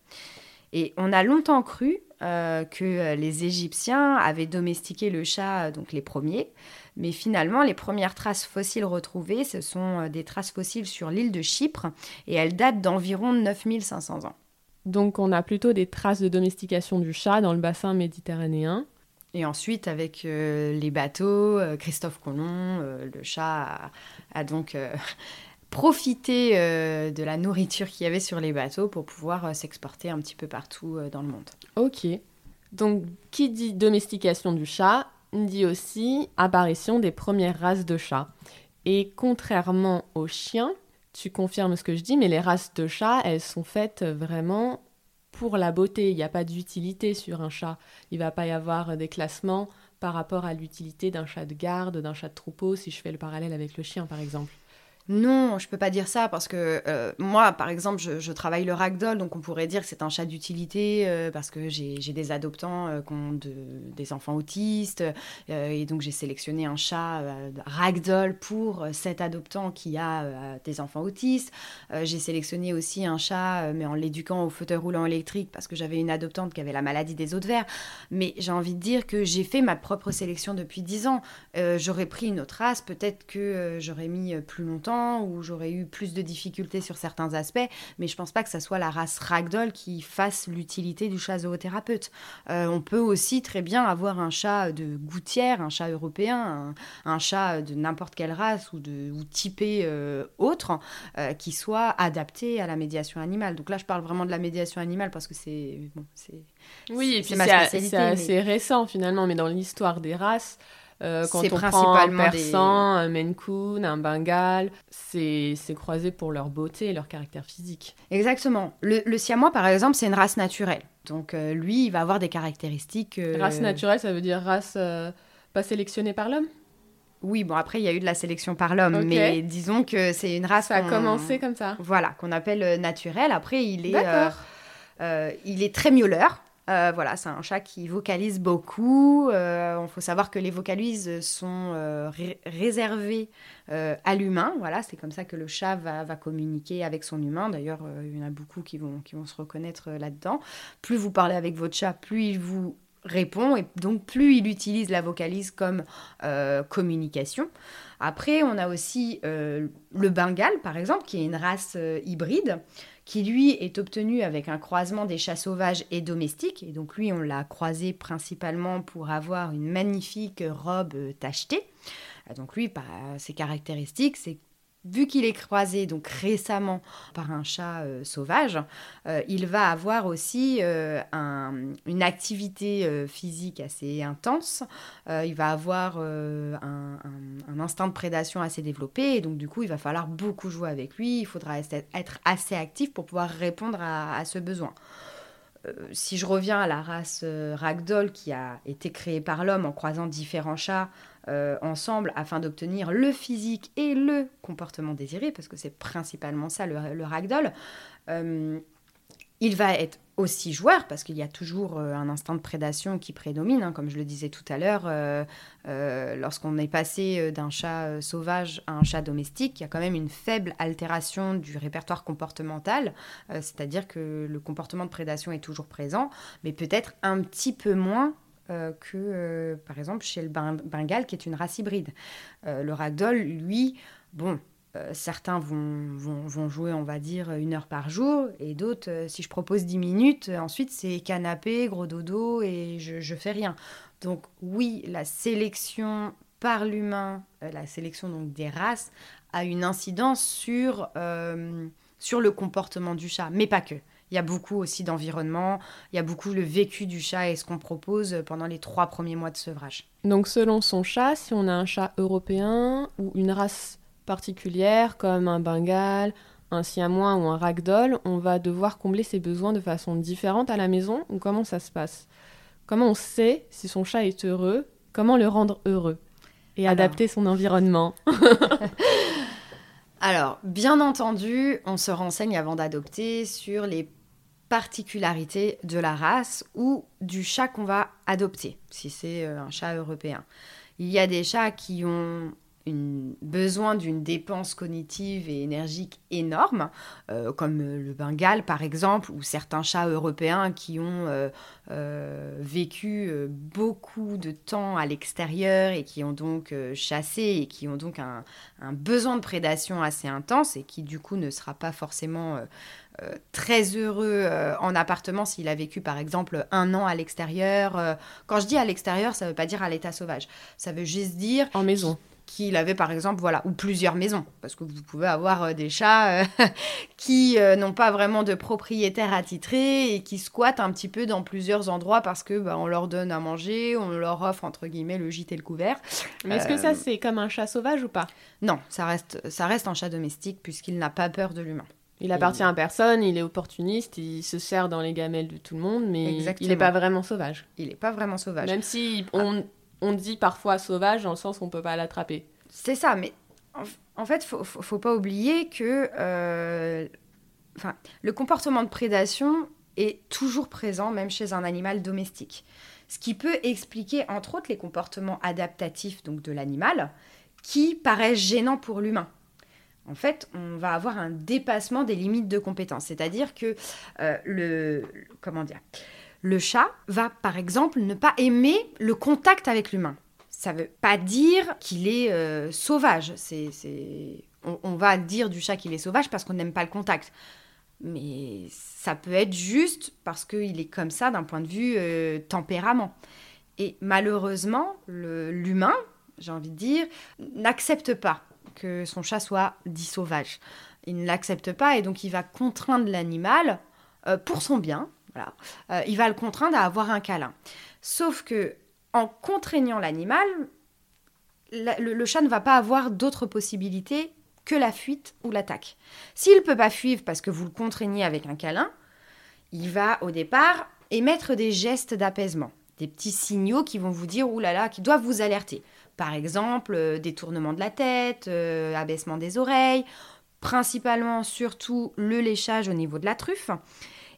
[SPEAKER 2] Et on a longtemps cru euh, que les Égyptiens avaient domestiqué le chat, euh, donc les premiers, mais finalement les premières traces fossiles retrouvées, ce sont euh, des traces fossiles sur l'île de Chypre, et elles datent d'environ 9500 ans.
[SPEAKER 1] Donc on a plutôt des traces de domestication du chat dans le bassin méditerranéen.
[SPEAKER 2] Et ensuite, avec les bateaux, Christophe Colomb, le chat a donc profiter euh, de la nourriture qu'il y avait sur les bateaux pour pouvoir euh, s'exporter un petit peu partout euh, dans le monde.
[SPEAKER 1] Ok. Donc, qui dit domestication du chat, dit aussi apparition des premières races de chats. Et contrairement aux chiens, tu confirmes ce que je dis, mais les races de chats, elles sont faites vraiment pour la beauté. Il n'y a pas d'utilité sur un chat. Il va pas y avoir des classements par rapport à l'utilité d'un chat de garde, d'un chat de troupeau, si je fais le parallèle avec le chien, par exemple.
[SPEAKER 2] Non, je peux pas dire ça parce que euh, moi, par exemple, je, travaille le ragdoll, donc on pourrait dire que c'est un chat d'utilité euh, parce que j'ai des adoptants euh, qui ont des enfants autistes et donc j'ai sélectionné un chat ragdoll pour cet adoptant qui a des enfants autistes. j'ai sélectionné aussi un chat, mais en l'éduquant au fauteuil roulant électrique parce que j'avais une adoptante qui avait la maladie des os de verre. Mais j'ai envie de dire que j'ai fait ma propre sélection depuis 10 ans. j'aurais pris une autre race, peut-être que j'aurais mis plus longtemps où j'aurais eu plus de difficultés sur certains aspects, mais je pense pas que ça soit la race ragdoll qui fasse l'utilité du chat zoothérapeute. Euh, on peut aussi très bien avoir un chat de gouttière, un chat européen, un, chat de n'importe quelle race ou, de, ou typé euh, autre euh, qui soit adapté à la médiation animale. Donc là, je parle vraiment de la médiation animale parce que c'est bon,
[SPEAKER 1] oui, et puis c'est assez récent finalement, mais dans l'histoire des races. Euh, quand on prend un persan, un Maine Coon, un Bengal, c'est croisé pour leur beauté et leur caractère physique.
[SPEAKER 2] Exactement. Le, le siamois, par exemple, c'est une race naturelle. Donc euh, lui, il va avoir des caractéristiques...
[SPEAKER 1] Euh, race naturelle, ça veut dire race pas sélectionnée par l'homme?
[SPEAKER 2] Oui, bon, après, il y a eu de la sélection par l'homme, mais disons que c'est une race.
[SPEAKER 1] Ça a commencé comme ça.
[SPEAKER 2] Voilà, qu'on appelle naturelle. Après, il est, il est très miauleur. Euh, voilà, c'est un chat qui vocalise beaucoup. Il euh, faut savoir que les vocalises sont euh, réservées à l'humain. Voilà, c'est comme ça que le chat va, communiquer avec son humain. D'ailleurs, il y en a beaucoup qui vont, qui vont se reconnaître là-dedans. Plus vous parlez avec votre chat, plus il vous répond et donc plus il utilise la vocalise comme communication. Après, on a aussi le Bengale, par exemple, qui est une race hybride qui lui est obtenu avec un croisement des chats sauvages et domestiques. Et donc lui, on l'a croisé principalement pour avoir une magnifique robe tachetée. Donc lui, par ses caractéristiques, c'est vu qu'il est croisé donc récemment par un chat euh, sauvage, euh, il va avoir aussi euh, une activité physique assez intense. il va avoir un, instinct de prédation assez développé et donc du coup il va falloir beaucoup jouer avec lui. Il faudra être assez actif pour pouvoir répondre à ce besoin si je reviens à la race ragdoll qui a été créée par l'homme en croisant différents chats euh, ensemble afin d'obtenir le physique et le comportement désiré, parce que c'est principalement ça le, ragdoll. Euh, il va être aussi joueur, parce qu'il y a toujours euh, un instinct de prédation qui prédomine, hein, comme je le disais tout à l'heure. Lorsqu'on est passé d'un chat sauvage à un chat domestique, il y a quand même une faible altération du répertoire comportemental, c'est-à-dire que le comportement de prédation est toujours présent, mais peut-être un petit peu moins euh, que, euh, par exemple, chez le Bengale, qui est une race hybride. Euh, le ragdoll, lui, bon, certains vont, vont, jouer, on va dire, une heure par jour, et d'autres, si je propose 10 minutes, ensuite c'est canapé, gros dodo, et je, je fais rien. Donc oui, la sélection par l'humain, la sélection donc des races, a une incidence sur, sur le comportement du chat, mais pas que. Il y a beaucoup aussi d'environnement, il y a beaucoup le vécu du chat et ce qu'on propose pendant les trois premiers mois de sevrage.
[SPEAKER 1] Donc selon son chat, si on a un chat européen ou une race particulière comme un bengal, un siamois ou un ragdoll, on va devoir combler ses besoins de façon différente à la maison ou comment ça se passe? Comment on sait si son chat est heureux? Comment le rendre heureux Et adapter son environnement?
[SPEAKER 2] Alors, bien entendu, on se renseigne avant d'adopter sur les particularités de la race ou du chat qu'on va adopter, si c'est euh, un chat européen. Il y a des chats qui ont besoin d'une dépense cognitive et énergique énorme, euh, comme le Bengale par exemple, ou certains chats européens qui ont euh, euh, vécu beaucoup de temps à l'extérieur et qui ont donc chassé et qui ont donc un, besoin de prédation assez intense et qui du coup ne sera pas forcément très heureux en appartement s'il a vécu par exemple un an à l'extérieur. quand je dis à l'extérieur, ça ne veut pas dire à l'état sauvage, ça veut juste dire...
[SPEAKER 1] En maison
[SPEAKER 2] qu'il avait par exemple, voilà, ou plusieurs maisons, parce que vous pouvez avoir euh, des chats euh, qui euh, n'ont pas vraiment de propriétaire attitré et qui squattent un petit peu dans plusieurs endroits parce que bah, on leur donne à manger, on leur offre entre guillemets le gîte et le couvert.
[SPEAKER 1] Mais est-ce que ça c'est comme un chat sauvage ou pas?
[SPEAKER 2] Non, ça reste, ça reste un chat domestique puisqu'il n'a pas peur de l'humain.
[SPEAKER 1] Il appartient à personne, il est opportuniste, il se sert dans les gamelles de tout le monde, mais il n'est pas vraiment sauvage.
[SPEAKER 2] Il n'est pas vraiment sauvage.
[SPEAKER 1] Même si on, on dit parfois sauvage dans le sens où on peut pas l'attraper.
[SPEAKER 2] C'est ça, mais en, fait, faut, faut, faut, pas oublier que euh, le comportement de prédation est toujours présent, même chez un animal domestique. Ce qui peut expliquer, entre autres, les comportements adaptatifs donc de l'animal, qui paraissent gênants pour l'humain. En fait, on va avoir un dépassement des limites de compétence, c'est-à-dire que euh, le comment dire, le chat va, par exemple, ne pas aimer le contact avec l'humain. Ça ne veut pas dire qu'il est euh, sauvage. C'est, On, va dire du chat qu'il est sauvage parce qu'on n'aime pas le contact. Mais ça peut être juste parce qu'il est comme ça d'un point de vue euh, tempérament. Et malheureusement, l'humain, j'ai envie de dire, n'accepte pas que son chat soit dit sauvage. Il ne l'accepte pas et donc il va contraindre l'animal euh, pour son bien, euh, il va le contraindre à avoir un câlin. Sauf que en contraignant l'animal, le, chat ne va pas avoir d'autres possibilités que la fuite ou l'attaque. S'il ne peut pas fuir parce que vous le contraignez avec un câlin, il va au départ émettre des gestes d'apaisement, des petits signaux qui vont vous dire oulala, qui doivent vous alerter. Par exemple, euh, détournement de la tête, euh, abaissement des oreilles, principalement surtout le léchage au niveau de la truffe.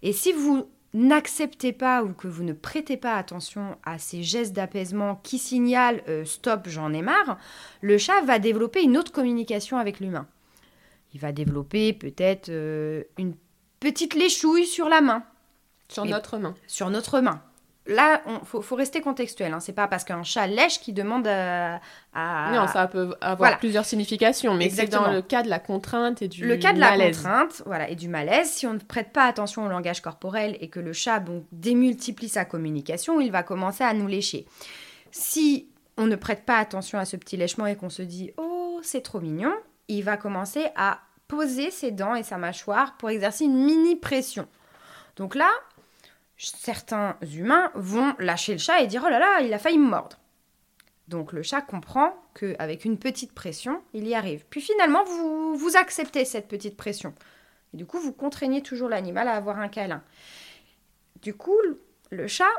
[SPEAKER 2] Et si vous n'acceptez pas ou que vous ne prêtez pas attention à ces gestes d'apaisement qui signalent euh, stop, j'en ai marre, le chat va développer une autre communication avec l'humain. Il va développer peut-être euh, une petite léchouille sur la main.
[SPEAKER 1] Sur notre main.
[SPEAKER 2] Sur notre main là, il faut, rester contextuel. Hein. C'est pas parce qu'un chat lèche qui demande à,
[SPEAKER 1] Non, ça peut avoir plusieurs significations, mais c'est dans le cas de la contrainte et du
[SPEAKER 2] Le cas de la contrainte, voilà, et du malaise. Si on ne prête pas attention au langage corporel et que le chat donc, démultiplie sa communication, il va commencer à nous lécher. Si on ne prête pas attention à ce petit lèchement et qu'on se dit « Oh, c'est trop mignon », il va commencer à poser ses dents et sa mâchoire pour exercer une mini pression. Donc là, certains humains vont lâcher le chat et dire oh là là, il a failli me mordre. Donc le chat comprend qu'avec une petite pression, il y arrive. Puis finalement, vous, vous acceptez cette petite pression. Et du coup, vous contraignez toujours l'animal à avoir un câlin. Du coup, le chat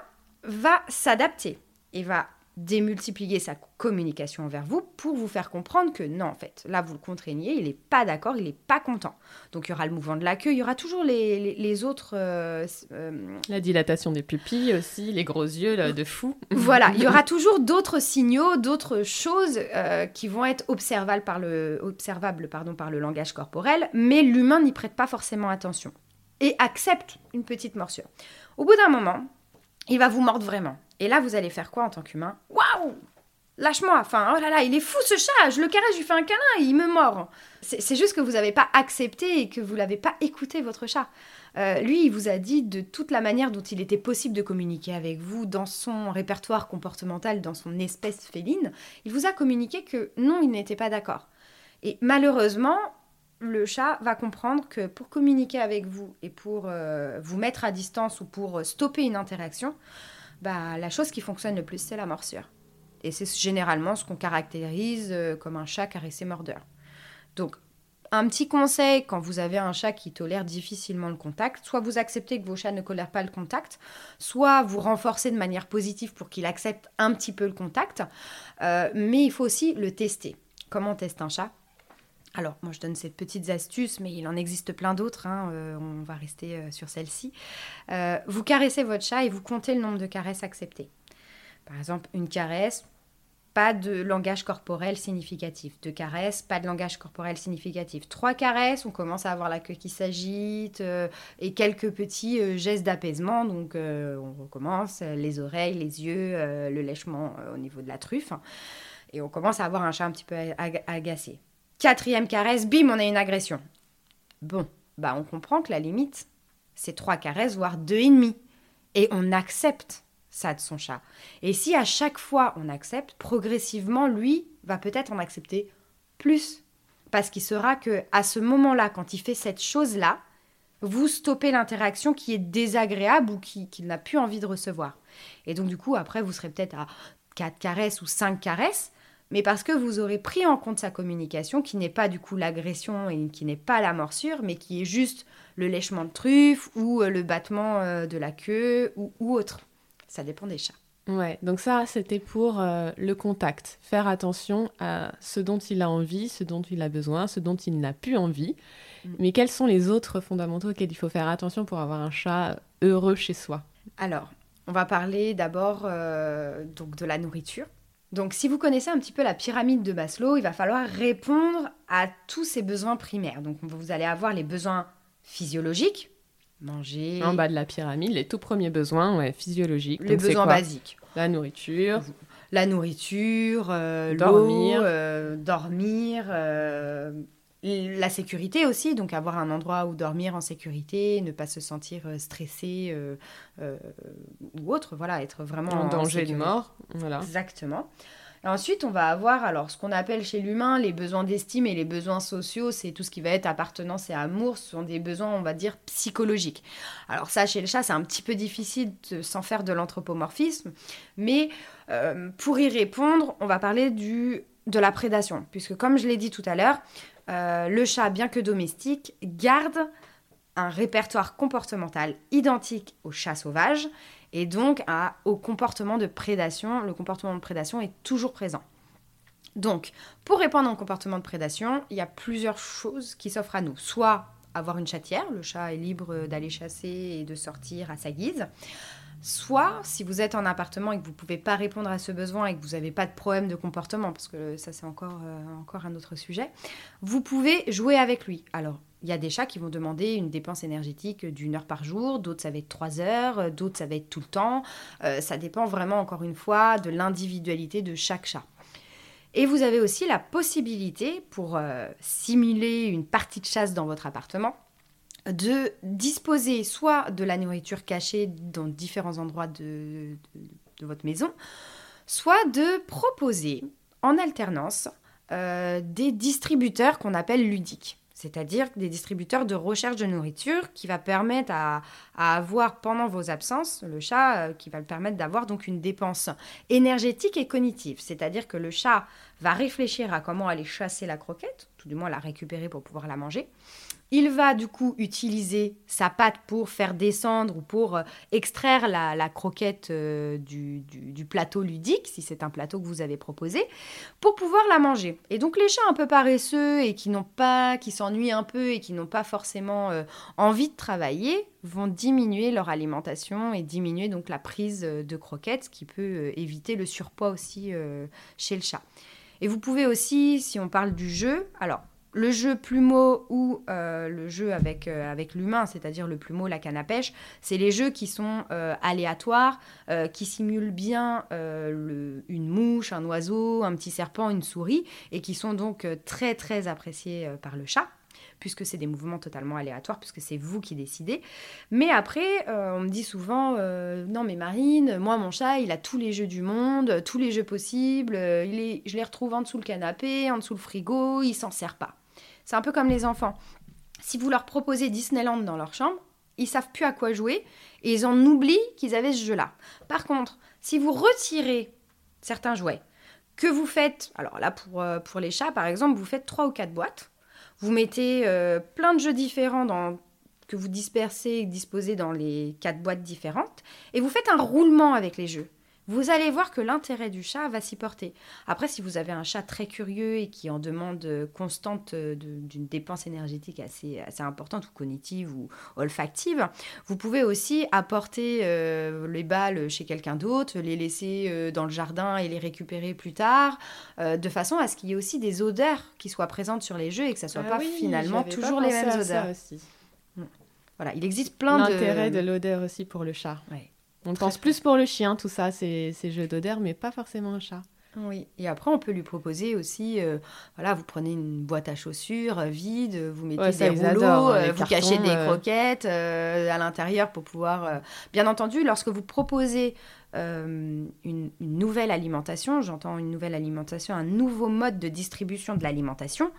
[SPEAKER 2] va s'adapter et va démultiplier sa communication envers vous pour vous faire comprendre que non, en fait, là, vous le contraignez, il n'est pas d'accord, il n'est pas content. Donc, il y aura le mouvement de la queue, il y aura toujours les, autres... Euh,
[SPEAKER 1] euh, la dilatation des pupilles aussi, les gros yeux de fou.
[SPEAKER 2] Voilà, il y aura toujours d'autres signaux, d'autres choses euh, qui vont être observables par le, observables, pardon, par le langage corporel, mais l'humain n'y prête pas forcément attention et accepte une petite morsure. Au bout d'un moment, il va vous mordre vraiment. Et là, vous allez faire quoi en tant qu'humain? Waouh Lâche-moi Enfin, oh là là, il est fou ce chat Je le caresse, je lui fais un câlin, il me mord C'est juste que vous n'avez pas accepté et que vous l'avez pas écouté, votre chat. Euh, lui, il vous a dit de toute la manière dont il était possible de communiquer avec vous dans son répertoire comportemental, dans son espèce féline, il vous a communiqué que non, il n'était pas d'accord. Et malheureusement, le chat va comprendre que pour communiquer avec vous et pour euh, vous mettre à distance ou pour stopper une interaction, bah, la chose qui fonctionne le plus, c'est la morsure. Et c'est généralement ce qu'on caractérise euh, comme un chat caressé mordeur. Donc, un petit conseil quand vous avez un chat qui tolère difficilement le contact, soit vous acceptez que vos chats ne tolèrent pas le contact, soit vous renforcez de manière positive pour qu'il accepte un petit peu le contact. Euh, mais il faut aussi le tester. Comment on teste un chat? Alors, moi, je donne ces petites astuces, mais il en existe plein d'autres. Hein, euh, on va rester euh, sur celle-ci. vous caressez votre chat et vous comptez le nombre de caresses acceptées. Par exemple, une caresse, pas de langage corporel significatif. Deux caresses, pas de langage corporel significatif. Trois caresses, on commence à avoir la queue qui s'agite euh, et quelques petits euh, gestes d'apaisement. Donc euh, on recommence, les oreilles, les yeux, le lèchement au niveau de la truffe. Et on commence à avoir un chat un petit peu agacé. Quatrième caresse, bim, on a une agression. Bon, bah on comprend que la limite, c'est trois caresses, voire deux et demi. Et on accepte ça de son chat. Et si à chaque fois on accepte, progressivement, lui va peut-être en accepter plus. Parce qu'il saura que à ce moment-là, quand il fait cette chose-là, vous stoppez l'interaction qui est désagréable ou qu'il qui n'a plus envie de recevoir. Et donc du coup, après, vous serez peut-être à 4 caresses ou 5 caresses, mais parce que vous aurez pris en compte sa communication, qui n'est pas du coup l'agression et qui n'est pas la morsure, mais qui est juste le lèchement de truffe ou euh, le battement euh, de la queue ou, ou autre. Ça dépend des chats.
[SPEAKER 1] Ouais, donc ça, c'était pour euh, le contact. Faire attention à ce dont il a envie, ce dont il a besoin, ce dont il n'a plus envie. Mm. Mais quels sont les autres fondamentaux auxquels il faut faire attention pour avoir un chat heureux chez soi?
[SPEAKER 2] Alors, on va parler d'abord euh, donc de la nourriture. Donc, si vous connaissez un petit peu la pyramide de Maslow, il va falloir répondre à tous ces besoins primaires. Donc, vous allez avoir les besoins physiologiques, manger.
[SPEAKER 1] En bas de la pyramide, les tout premiers besoins ouais, physiologiques.
[SPEAKER 2] Les besoins basiques.
[SPEAKER 1] La nourriture.
[SPEAKER 2] La nourriture, euh, dormir, euh, dormir euh, la sécurité aussi, donc avoir un endroit où dormir en sécurité, ne pas se sentir stressé ou autre, voilà, être vraiment
[SPEAKER 1] en, danger de mort. Voilà.
[SPEAKER 2] Exactement ensuite, on va avoir alors ce qu'on appelle chez l'humain les besoins d'estime et les besoins sociaux, c'est tout ce qui va être appartenance et amour, ce sont des besoins, on va dire, psychologiques. Alors ça, chez le chat, c'est un petit peu difficile de, sans faire de l'anthropomorphisme, mais euh, pour y répondre, on va parler du, de la prédation, puisque comme je l'ai dit tout à l'heure, euh, le chat, bien que domestique, garde un répertoire comportemental identique au chat sauvage et donc au comportement de prédation. Le comportement de prédation est toujours présent. Donc, pour répondre au comportement de prédation, il y a plusieurs choses qui s'offrent à nous. Soit avoir une chatière, le chat est libre d'aller chasser et de sortir à sa guise. Soit, si vous êtes en appartement et que vous ne pouvez pas répondre à ce besoin et que vous n'avez pas de problème de comportement, parce que ça c'est encore, euh, encore un autre sujet, vous pouvez jouer avec lui. Alors, il y a des chats qui vont demander une dépense énergétique d'une heure par jour, d'autres ça va être trois heures, euh, d'autres ça va être tout le temps. Euh, ça dépend vraiment, encore une fois, de l'individualité de chaque chat. Et vous avez aussi la possibilité, pour simuler une partie de chasse dans votre appartement, de disposer soit de la nourriture cachée dans différents endroits de votre maison, soit de proposer en alternance des distributeurs qu'on appelle ludiques c'est-à-dire des distributeurs de recherche de nourriture qui va permettre à, avoir pendant vos absences, le chat euh, qui va le permettre d'avoir donc une dépense énergétique et cognitive. C'est-à-dire que le chat va réfléchir à comment aller chasser la croquette, tout du moins la récupérer pour pouvoir la manger. Il va du coup utiliser sa patte pour faire descendre ou pour euh, extraire la, croquette euh, du, plateau ludique, si c'est un plateau que vous avez proposé, pour pouvoir la manger. Et donc les chats un peu paresseux et qui n'ont pas, qui s'ennuient un peu et qui n'ont pas forcément euh, envie de travailler, vont diminuer leur alimentation et diminuer donc la prise de croquettes, ce qui peut éviter le surpoids aussi chez le chat. Et vous pouvez aussi, si on parle du jeu, alors le jeu plumeau ou euh, le jeu avec, euh, avec l'humain, c'est-à-dire le plumeau, la canne à pêche, c'est les jeux qui sont euh, aléatoires, qui simulent bien une mouche, un oiseau, un petit serpent, une souris, et qui sont donc très très appréciés par le chat puisque c'est des mouvements totalement aléatoires, puisque c'est vous qui décidez. Mais après, on me dit souvent, non mais Marine, moi mon chat, il a tous les jeux du monde, tous les jeux possibles, il est, je les retrouve en dessous le canapé, en dessous le frigo, il s'en sert pas. C'est un peu comme les enfants. Si vous leur proposez Disneyland dans leur chambre, ils savent plus à quoi jouer et ils en oublient qu'ils avaient ce jeu-là. Par contre, si vous retirez certains jouets, que vous faites, alors là pour, euh, les chats par exemple, vous faites trois ou quatre boîtes, Vous mettez euh, plein de jeux différents dans, que vous dispersez et disposez dans les quatre boîtes différentes, et vous faites un roulement avec les jeux vous allez voir que l'intérêt du chat va s'y porter. Après, si vous avez un chat très curieux et qui en demande euh, constante euh, d'une dépense énergétique assez, assez importante, ou cognitive ou olfactive, vous pouvez aussi apporter euh, les balles chez quelqu'un d'autre, les laisser dans le jardin et les récupérer plus tard, de façon à ce qu'il y ait aussi des odeurs qui soient présentes sur les jeux et que ça ne soit
[SPEAKER 1] ah
[SPEAKER 2] pas finalement toujours les mêmes odeurs.
[SPEAKER 1] Aussi.
[SPEAKER 2] Voilà, il existe plein
[SPEAKER 1] de... L'intérêt de l'odeur aussi pour le chat.
[SPEAKER 2] Ouais.
[SPEAKER 1] On pense plus pour le chien, tout ça, ces, ces jeux d'odeur, mais pas forcément un chat.
[SPEAKER 2] Oui, et après on peut lui proposer aussi, euh, voilà, vous prenez une boîte à chaussures euh, vide, vous mettez des rouleaux, euh, vous cachez des croquettes à l'intérieur pour pouvoir. Bien entendu, lorsque vous proposez une, une, nouvelle alimentation, j'entends une nouvelle alimentation, un nouveau mode de distribution de l'alimentation,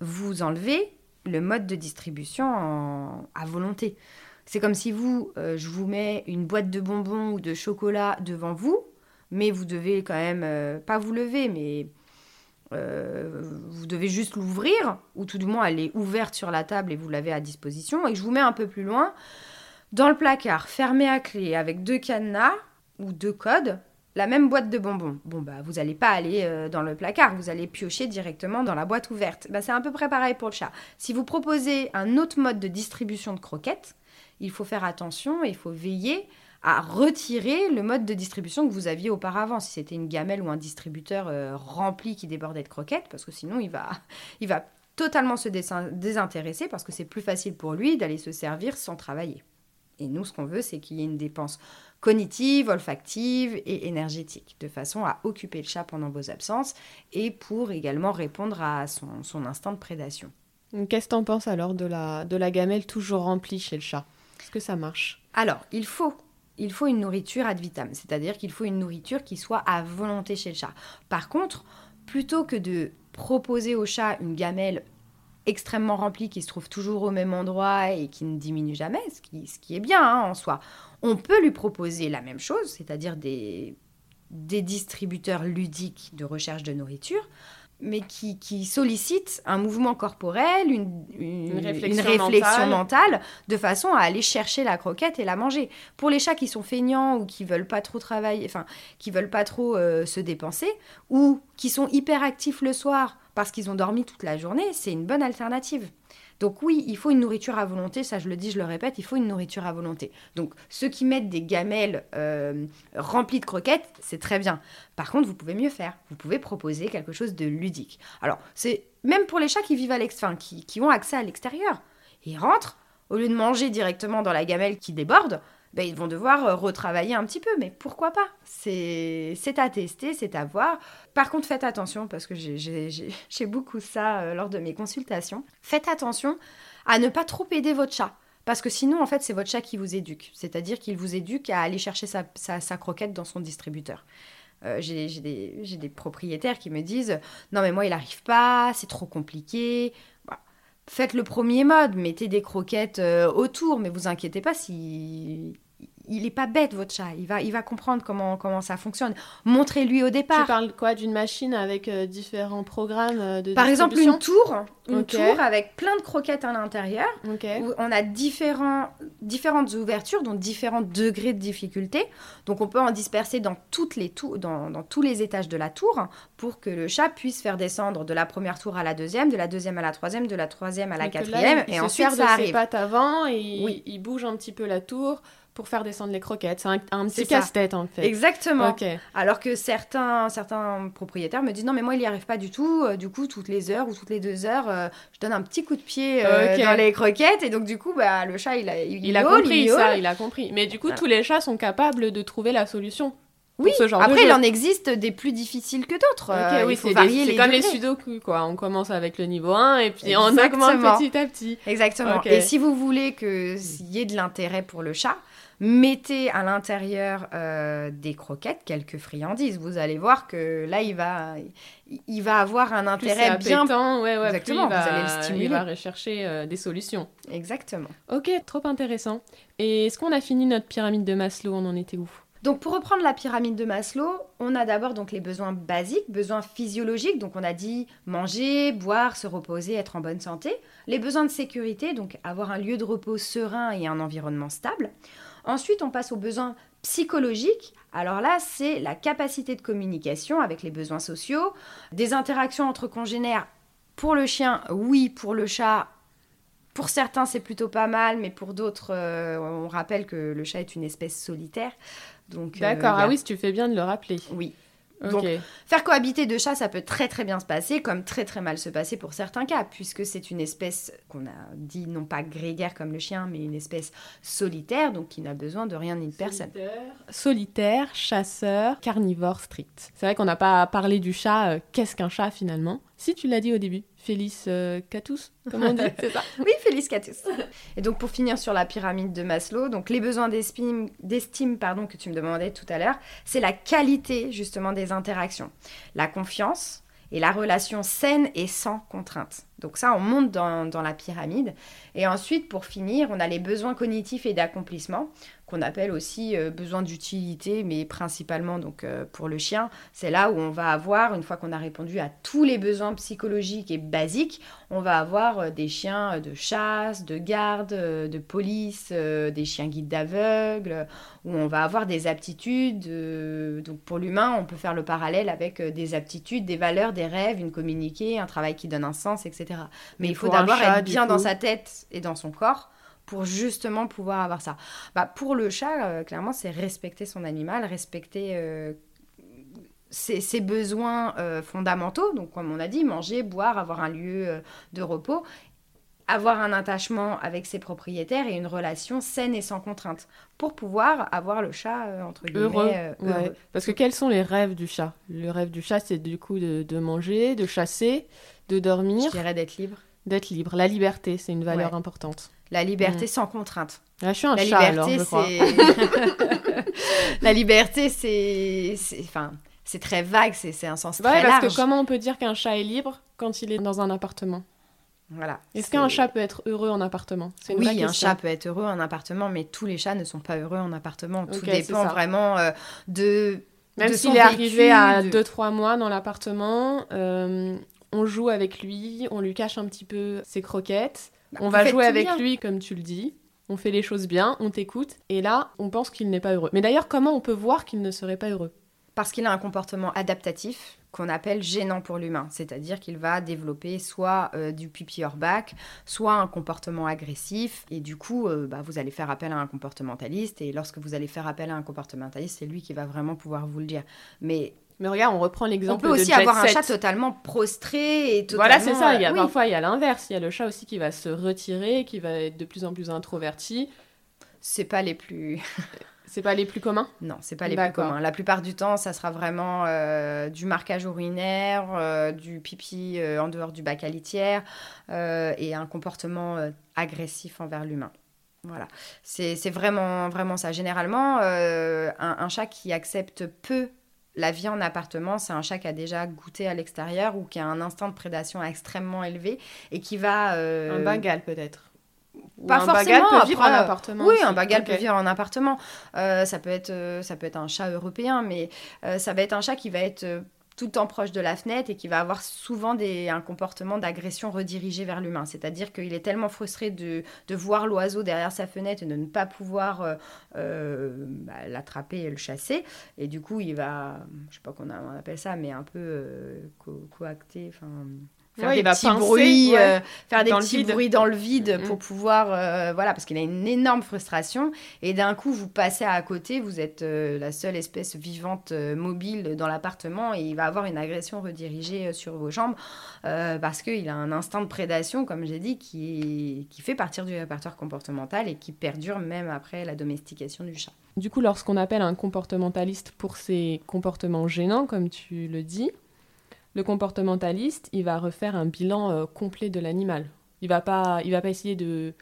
[SPEAKER 2] vous enlevez le mode de distribution à volonté. C'est comme si vous, euh, je vous mets une boîte de bonbons ou de chocolat devant vous, mais vous devez quand même, euh, pas vous lever, mais euh, vous devez juste l'ouvrir, ou tout du moins elle est ouverte sur la table et vous l'avez à disposition, et je vous mets un peu plus loin, dans le placard, fermé à clé, avec deux cadenas ou deux codes, la même boîte de bonbons. Bon, bah, vous n'allez pas aller dans le placard, vous allez piocher directement dans la boîte ouverte. Bah, c'est à peu près pareil pour le chat. Si vous proposez un autre mode de distribution de croquettes, il faut faire attention il faut veiller à retirer le mode de distribution que vous aviez auparavant. Si c'était une gamelle ou un distributeur euh, rempli qui débordait de croquettes, parce que sinon il va, il va totalement se désintéresser parce que c'est plus facile pour lui d'aller se servir sans travailler. Et nous, ce qu'on veut, c'est qu'il y ait une dépense cognitive, olfactive et énergétique, de façon à occuper le chat pendant vos absences et pour également répondre à son, son instinct de prédation.
[SPEAKER 1] Qu'est-ce que tu en penses alors de la, de la gamelle toujours remplie chez le chat? Est-ce que ça marche?
[SPEAKER 2] Alors, il faut il faut une nourriture ad vitam, c'est-à-dire qu'il faut une nourriture qui soit à volonté chez le chat. Par contre, plutôt que de proposer au chat une gamelle extrêmement remplie qui se trouve toujours au même endroit et qui ne diminue jamais, ce qui, ce qui est bien hein, en soi, on peut lui proposer la même chose, c'est-à-dire des, des distributeurs ludiques de recherche de nourriture mais qui, qui, sollicite un mouvement corporel, une, réflexion, mentale. de façon à aller chercher la croquette et la manger. Pour les chats qui sont feignants ou qui veulent pas trop travailler, enfin, qui veulent pas trop euh, se dépenser, ou qui sont hyper actifs le soir parce qu'ils ont dormi toute la journée, c'est une bonne alternative. Donc oui, il faut une nourriture à volonté, ça je le dis, je le répète, il faut une nourriture à volonté. Donc ceux qui mettent des gamelles euh, remplies de croquettes, c'est très bien. Par contre, vous pouvez mieux faire. Vous pouvez proposer quelque chose de ludique. Alors, c'est même pour les chats qui vivent à l'extérieur, qui, qui ont accès à l'extérieur. Ils rentrent, au lieu de manger directement dans la gamelle qui déborde, ben, ils vont devoir euh, retravailler un petit peu. Mais pourquoi pas? C'est à tester, c'est à voir. Par contre, faites attention, parce que j'ai beaucoup ça euh, lors de mes consultations. Faites attention à ne pas trop aider votre chat. Parce que sinon, en fait, c'est votre chat qui vous éduque. C'est-à-dire qu'il vous éduque à aller chercher sa, croquette dans son distributeur. Euh, j'ai des, propriétaires qui me disent Non, mais moi, il n'arrive pas, c'est trop compliqué. Faites le premier mode, mettez des croquettes autour, mais vous inquiétez pas si il n'est pas bête votre chat, il va, il va comprendre comment, comment ça fonctionne. Montrez-lui au départ. Tu
[SPEAKER 1] parles quoi d'une machine avec euh, différents programmes euh, de
[SPEAKER 2] Par exemple une tour, une tour avec plein de croquettes à l'intérieur. Où on a différents, différentes ouvertures, donc différents degrés de difficulté. Donc on peut en disperser dans, toutes les dans, dans, tous les étages de la tour pour que le chat puisse faire descendre de la première tour à la deuxième, de la deuxième à la troisième, de la troisième à la quatrième,
[SPEAKER 1] et ensuite ça de arrive. Ses pattes avant et oui. il bouge un petit peu la tour pour faire descendre les croquettes. C'est un, petit casse-tête en fait.
[SPEAKER 2] Exactement. Alors que certains, certains propriétaires me disent non mais moi il n'y arrive pas du tout. Euh, du coup toutes les heures ou toutes les deux heures, euh, je donne un petit coup de pied euh, dans les croquettes et donc du coup bah, le chat il a,
[SPEAKER 1] il, a compris ça, il a compris. Mais du coup tous les chats sont capables de trouver la solution.
[SPEAKER 2] Oui, ce genre après, il en existe des plus difficiles que d'autres.
[SPEAKER 1] oui, c'est comme les sudoku, quoi. On commence avec le niveau 1 et puis on augmente petit à petit.
[SPEAKER 2] Exactement. Et si vous voulez qu'il y ait de l'intérêt pour le chat, mettez à l'intérieur euh, des croquettes, quelques friandises. Vous allez voir que là, il va, il va avoir un intérêt bien.
[SPEAKER 1] Ouais, ouais, Exactement, vous allez le stimuler. Il va rechercher euh, des solutions.
[SPEAKER 2] Exactement.
[SPEAKER 1] Ok, trop intéressant. Et est-ce qu'on a fini notre pyramide de Maslow? On en était où?
[SPEAKER 2] Donc pour reprendre la pyramide de Maslow, on a d'abord donc les besoins basiques, besoins physiologiques, donc on a dit manger, boire, se reposer, être en bonne santé. Les besoins de sécurité, donc avoir un lieu de repos serein et un environnement stable. Ensuite, on passe aux besoins psychologiques. Alors là, c'est la capacité de communication avec les besoins sociaux, des interactions entre congénères. Pour le chien, oui, pour le chat, pour certains, c'est plutôt pas mal, mais pour d'autres, euh, on rappelle que le chat est une espèce solitaire. Donc,
[SPEAKER 1] euh, D'accord, ah oui, tu fais bien de le rappeler.
[SPEAKER 2] Oui. Donc, faire cohabiter deux chats, ça peut très très bien se passer, comme très très mal se passer pour certains cas, puisque c'est une espèce qu'on a dit non pas grégaire comme le chien, mais une espèce solitaire, donc qui n'a besoin de rien ni de personne.
[SPEAKER 1] Solitaire, chasseur, carnivore strict. C'est vrai qu'on n'a pas parlé du chat. Euh, qu'est-ce qu'un chat finalement? Si tu l'as dit au début. Félix euh, Catus, comment on dit
[SPEAKER 2] Oui, Félix Catus. Et donc pour finir sur la pyramide de Maslow, donc les besoins d'estime pardon que tu me demandais tout à l'heure, c'est la qualité justement des interactions, la confiance et la relation saine et sans contrainte. Donc ça, on monte dans, la pyramide. Et ensuite, pour finir, on a les besoins cognitifs et d'accomplissement qu'on appelle aussi euh, besoin d'utilité, mais principalement donc euh, pour le chien. C'est là où on va avoir, une fois qu'on a répondu à tous les besoins psychologiques et basiques, on va avoir euh, des chiens de chasse, de garde, de police, des chiens guides d'aveugles, où on va avoir des aptitudes. donc pour l'humain, on peut faire le parallèle avec des aptitudes, des valeurs, des rêves, une communiquer, un travail qui donne un sens, etc. Mais il faut d'abord être bien dans sa tête et dans son corps pour justement pouvoir avoir ça. Bah, pour le chat, euh, clairement, c'est respecter son animal, respecter euh, ses, besoins euh, fondamentaux, donc comme on a dit, manger, boire, avoir un lieu de repos, avoir un attachement avec ses propriétaires et une relation saine et sans contrainte, pour pouvoir avoir le chat, entre guillemets, heureux.
[SPEAKER 1] Parce que quels sont les rêves du chat? Le rêve du chat, c'est du coup de, de manger, de chasser, de dormir.
[SPEAKER 2] Je dirais d'être libre.
[SPEAKER 1] D'être libre. La liberté, c'est une valeur importante.
[SPEAKER 2] La liberté mm. sans contrainte.
[SPEAKER 1] Je suis un
[SPEAKER 2] la
[SPEAKER 1] chat,
[SPEAKER 2] liberté,
[SPEAKER 1] c'est...
[SPEAKER 2] la liberté, c'est... Enfin, c'est très vague, c'est un sens
[SPEAKER 1] ouais,
[SPEAKER 2] très
[SPEAKER 1] parce que comment on peut dire qu'un chat est libre quand il est dans un appartement?
[SPEAKER 2] Voilà.
[SPEAKER 1] Est-ce qu'un chat peut être heureux en appartement?
[SPEAKER 2] Oui, un chat peut être heureux en appartement, mais tous les chats ne sont pas heureux en appartement. Tout dépend vraiment euh, de.
[SPEAKER 1] Même s'il est arrivé à 2-3 mois dans l'appartement, euh, on joue avec lui, on lui cache un petit peu ses croquettes, bah, on va jouer avec lui comme tu le dis, on fait les choses bien, on t'écoute, et là, on pense qu'il n'est pas heureux. Mais d'ailleurs, comment on peut voir qu'il ne serait pas heureux?
[SPEAKER 2] Parce qu'il a un comportement adaptatif qu'on appelle gênant pour l'humain, c'est-à-dire qu'il va développer soit euh, du pipi hors bac, soit un comportement agressif, et du coup, euh, bah, vous allez faire appel à un comportementaliste, et lorsque vous allez faire appel à un comportementaliste, c'est lui qui va vraiment pouvoir vous le dire. Mais
[SPEAKER 1] mais regarde, on reprend l'exemple
[SPEAKER 2] On peut aussi avoir un chat totalement prostré et totalement...
[SPEAKER 1] Voilà, c'est ça. Il y a, Parfois, il y a l'inverse. Il y a le chat aussi qui va se retirer, qui va être de plus en plus introverti.
[SPEAKER 2] C'est pas les plus...
[SPEAKER 1] c'est pas les plus communs?
[SPEAKER 2] Non, c'est pas les plus communs. La plupart du temps, ça sera vraiment euh, du marquage urinaire, euh, du pipi euh, en dehors du bac à litière et un comportement agressif envers l'humain. Voilà, c'est vraiment, vraiment ça. Généralement, un, un, chat qui accepte peu la vie en appartement, c'est un chat qui a déjà goûté à l'extérieur ou qui a un instinct de prédation extrêmement élevé et qui va...
[SPEAKER 1] Euh, un Bengale peut-être
[SPEAKER 2] pas
[SPEAKER 1] un
[SPEAKER 2] forcément.
[SPEAKER 1] peut vivre en appartement.
[SPEAKER 2] Oui, un bagal peut vivre en appartement. Euh, ça peut être, euh, ça peut être un chat européen, mais ça va être un chat qui va être tout le temps proche de la fenêtre et qui va avoir souvent des, un comportement d'agression redirigé vers l'humain. C'est-à-dire qu'il est tellement frustré de, de voir l'oiseau derrière sa fenêtre et de ne pas pouvoir euh, euh, bah, l'attraper et le chasser. Et du coup, il va, je sais pas qu'on on appelle ça, mais un peu euh, coacter, enfin faire des petits bruits, euh, faire des petits bruits dans le vide pour pouvoir, euh, voilà, parce qu'il a une énorme frustration. Et d'un coup, vous passez à côté, vous êtes euh, la seule espèce vivante mobile dans l'appartement et il va avoir une agression redirigée sur vos jambes parce qu'il a un instinct de prédation, comme j'ai dit, qui, qui fait partir du répertoire comportemental et qui perdure même après la domestication du chat.
[SPEAKER 1] Du coup, lorsqu'on appelle un comportementaliste pour ses comportements gênants, comme tu le dis, le comportementaliste, il va refaire un bilan euh, complet de l'animal. Il va pas, il va pas essayer de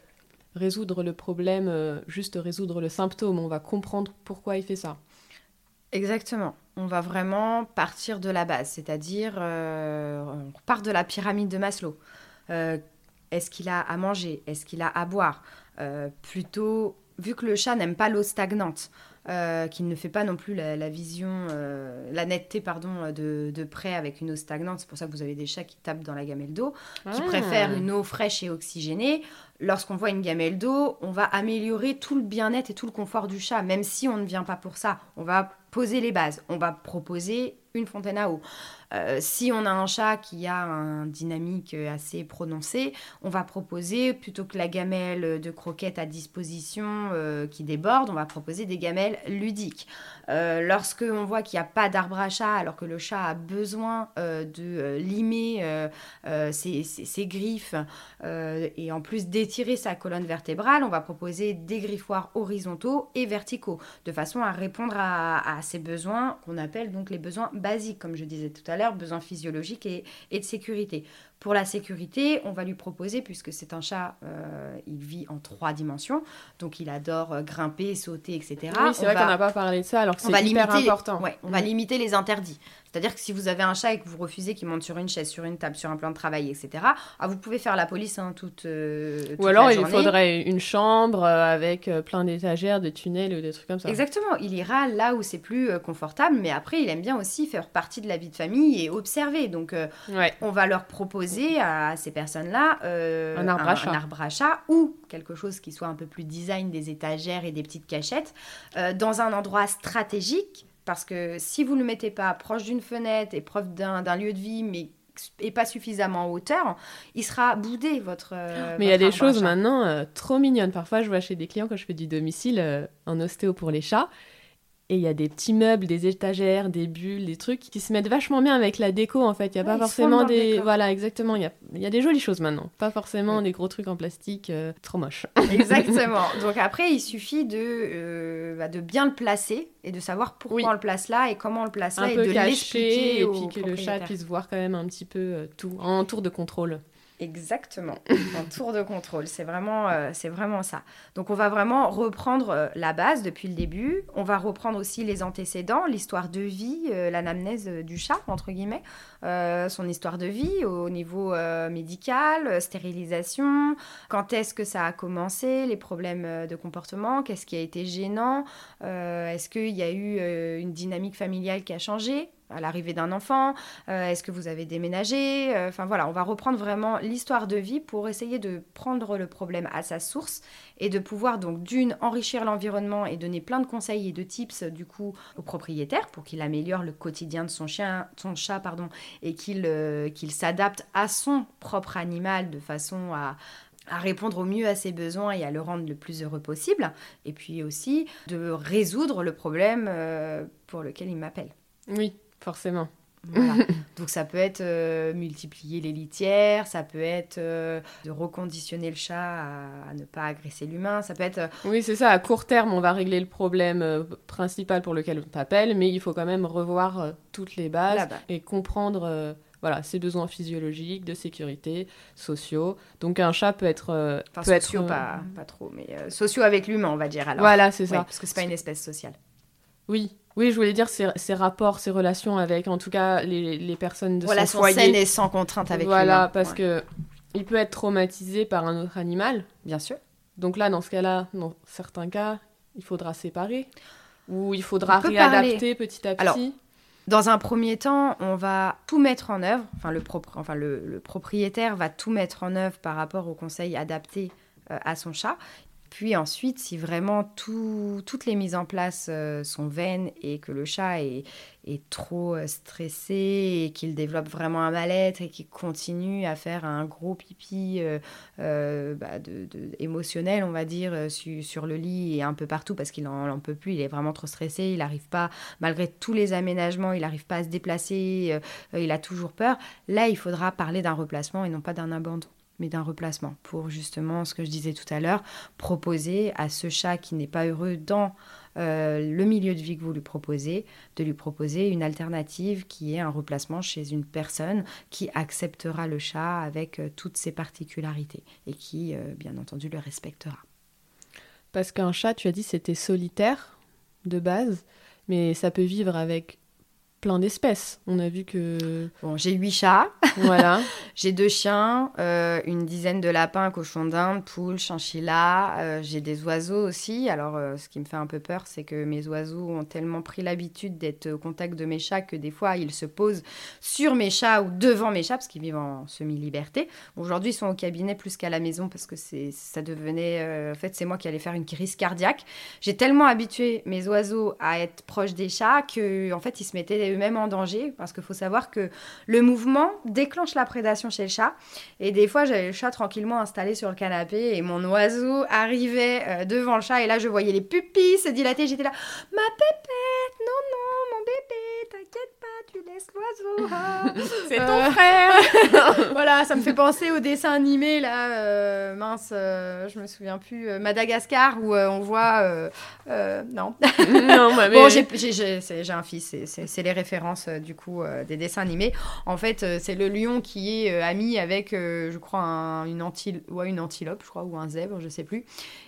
[SPEAKER 1] résoudre le problème, euh, juste résoudre le symptôme. On va comprendre pourquoi il fait ça.
[SPEAKER 2] Exactement. On va vraiment partir de la base, c'est-à-dire euh, on part de la pyramide de Maslow. Est-ce qu'il a à manger? Est-ce qu'il a à boire? Plutôt, vu que le chat n'aime pas l'eau stagnante, euh, qu'il ne fait pas non plus la, vision, euh, la netteté pardon, de, de, près avec une eau stagnante. C'est pour ça que vous avez des chats qui tapent dans la gamelle d'eau, qui ah. préfèrent une eau fraîche et oxygénée. Lorsqu'on voit une gamelle d'eau, on va améliorer tout le bien-être et tout le confort du chat, même si on ne vient pas pour ça. On va poser les bases. On va proposer une fontaine à eau. Euh, si on a un chat qui a un dynamique assez prononcé, on va proposer, plutôt que la gamelle de croquettes à disposition euh, qui déborde, on va proposer des gamelles ludiques. Euh, lorsque on voit qu'il n'y a pas d'arbre à chat, alors que le chat a besoin de limer ses, griffes et en plus d'étirer sa colonne vertébrale, on va proposer des griffoirs horizontaux et verticaux, de façon à répondre à, à ces besoins qu'on appelle donc les besoins basiques, comme je disais tout à l'heure, besoins physiologiques et, et de sécurité. Pour la sécurité, on va lui proposer, puisque c'est un chat, euh, il vit en trois dimensions, donc il adore euh, grimper, sauter, etc.
[SPEAKER 1] Oui, c'est vrai qu'on n'a pas parlé de ça, alors que c'est hyper limiter, important.
[SPEAKER 2] Ouais, on va mm. limiter les interdits. C'est-à-dire que si vous avez un chat et que vous refusez qu'il monte sur une chaise, sur une table, sur un plan de travail, etc., ah, vous pouvez faire la police hein, toute, euh,
[SPEAKER 1] toute, Ou alors il faudrait une chambre avec plein d'étagères, de tunnels ou des trucs comme ça.
[SPEAKER 2] Exactement. Il ira là où c'est plus confortable, mais après, il aime bien aussi faire partie de la vie de famille et observer. Donc, on va leur proposer à ces personnes-là
[SPEAKER 1] euh, un, arbre
[SPEAKER 2] à chat ou quelque chose qui soit un peu plus design des étagères et des petites cachettes euh, dans un endroit stratégique parce que si vous ne le mettez pas proche d'une fenêtre et proche d'un lieu de vie mais et pas suffisamment en hauteur, il sera boudé votre.
[SPEAKER 1] Euh, mais il y a des choses maintenant trop mignonnes. Parfois, je vois chez des clients quand je fais du domicile en ostéo pour les chats, et il y a des petits meubles, des étagères, des bulles, des trucs qui se mettent vachement bien avec la déco en fait. Il y a pas forcément des. Voilà, exactement. Il y a, y a, des jolies choses maintenant. Pas forcément des gros trucs en plastique euh, trop moches.
[SPEAKER 2] Exactement. Donc après, il suffit de, euh, bah, de bien le placer et de savoir pourquoi on le place là et comment on le place là
[SPEAKER 1] Un
[SPEAKER 2] et
[SPEAKER 1] peu de l'expliquer. Et puis que le chat puisse voir quand même un petit peu euh, tout en tour de contrôle.
[SPEAKER 2] Exactement, un tour de contrôle, c'est vraiment, euh, vraiment ça. Donc on va vraiment reprendre euh, la base depuis le début, on va reprendre aussi les antécédents, l'histoire de vie, euh, l'anamnèse du chat, entre guillemets, son histoire de vie au niveau médical, stérilisation, quand est-ce que ça a commencé, les problèmes de comportement, qu'est-ce qui a été gênant, est-ce qu'il y a eu une dynamique familiale qui a changé, à l'arrivée d'un enfant euh, Est-ce que vous avez déménagé euh, Enfin voilà, on va reprendre vraiment l'histoire de vie pour essayer de prendre le problème à sa source et de pouvoir donc d'une enrichir l'environnement et donner plein de conseils et de tips du coup au propriétaire pour qu'il améliore le quotidien de son chien, son chat pardon, et qu'il euh, s'adapte à son propre animal de façon à répondre au mieux à ses besoins et à le rendre le plus heureux possible, et puis aussi de résoudre le problème pour lequel il m'appelle.
[SPEAKER 1] Oui, Forcément.
[SPEAKER 2] Donc ça peut être euh, multiplier les litières, ça peut être euh, de reconditionner le chat à, ne pas agresser l'humain, ça peut être... Euh,
[SPEAKER 1] oui, c'est ça, à court terme, on va régler le problème principal pour lequel on t'appelle, mais il faut quand même revoir toutes les bases et comprendre voilà, ses besoins physiologiques, de sécurité, sociaux. Donc un chat peut être...
[SPEAKER 2] enfin, sociaux, Pas, pas, trop, mais sociaux avec l'humain, on va dire alors.
[SPEAKER 1] Voilà, c'est ça.
[SPEAKER 2] parce que c'est pas une espèce sociale.
[SPEAKER 1] Oui, oui, je voulais dire ces, rapports, ces relations avec, en tout cas, les, les personnes de
[SPEAKER 2] relations son foyer. saines et sans contrainte avec
[SPEAKER 1] Voilà, parce que il peut être traumatisé par un autre animal.
[SPEAKER 2] Bien sûr.
[SPEAKER 1] Donc là, dans ce cas-là, dans certains cas, il faudra séparer ou il faudra réadapter petit à petit.
[SPEAKER 2] Alors, dans un premier temps, on va tout mettre en œuvre. Enfin, le, propre, enfin, le, propriétaire va tout mettre en œuvre par rapport au conseil adapté euh, à son chat. Puis ensuite, si vraiment toutes les mises en place euh, sont vaines et que le chat est, trop euh, stressé et qu'il développe vraiment un mal-être et qu'il continue à faire un gros pipi euh, bah, émotionnel, on va dire, sur le lit et un peu partout parce qu'il n'en peut plus, il est vraiment trop stressé, il n'arrive pas, malgré tous les aménagements, il n'arrive pas à se déplacer, il a toujours peur, là, il faudra parler d'un replacement et non pas d'un abandon mais d'un replacement pour justement ce que je disais tout à l'heure, proposer à ce chat qui n'est pas heureux dans euh, le milieu de vie que vous lui proposez, de lui proposer une alternative qui est un replacement chez une personne qui acceptera le chat avec euh, toutes ses particularités et qui, euh, bien entendu, le respectera.
[SPEAKER 1] Parce qu'un chat, tu as dit, c'était solitaire de base, mais ça peut vivre avec plein d'espèces. On a vu que.
[SPEAKER 2] Bon, j'ai huit chats.
[SPEAKER 1] Voilà.
[SPEAKER 2] j'ai deux chiens, euh, une dizaine de lapins, cochons d'Inde, poules, chinchillas. Euh, j'ai des oiseaux aussi. Alors, euh, ce qui me fait un peu peur, c'est que mes oiseaux ont tellement pris l'habitude d'être au contact de mes chats que des fois, ils se posent sur mes chats ou devant mes chats parce qu'ils vivent en semi-liberté. Aujourd'hui, ils sont au cabinet plus qu'à la maison parce que c'est ça devenait. en fait, c'est moi qui allais faire une crise cardiaque. J'ai tellement habitué mes oiseaux à être proches des chats que, en fait, ils se mettaient eux-mêmes en danger parce qu'il faut savoir que le mouvement déclenche la prédation chez le chat. Et des fois, j'avais le chat tranquillement installé sur le canapé et mon oiseau arrivait euh, devant le chat et là, je voyais les pupilles se dilater. J'étais là, ma pépette, non, non, mon bébé, t'inquiète tu laisses l'oiseau.
[SPEAKER 1] Ah. C'est ton frère.
[SPEAKER 2] voilà, ça me fait penser au dessin animé là, euh, mince, euh, je me souviens plus, Madagascar où on voit, non.
[SPEAKER 1] non, bah, mais...
[SPEAKER 2] Bon, j'ai un fils, c'est les références du coup des dessins animés. En fait, c'est le lion qui est ami avec, je crois, une, antil ouais, une antilope, je crois, ou un zèbre, je sais plus.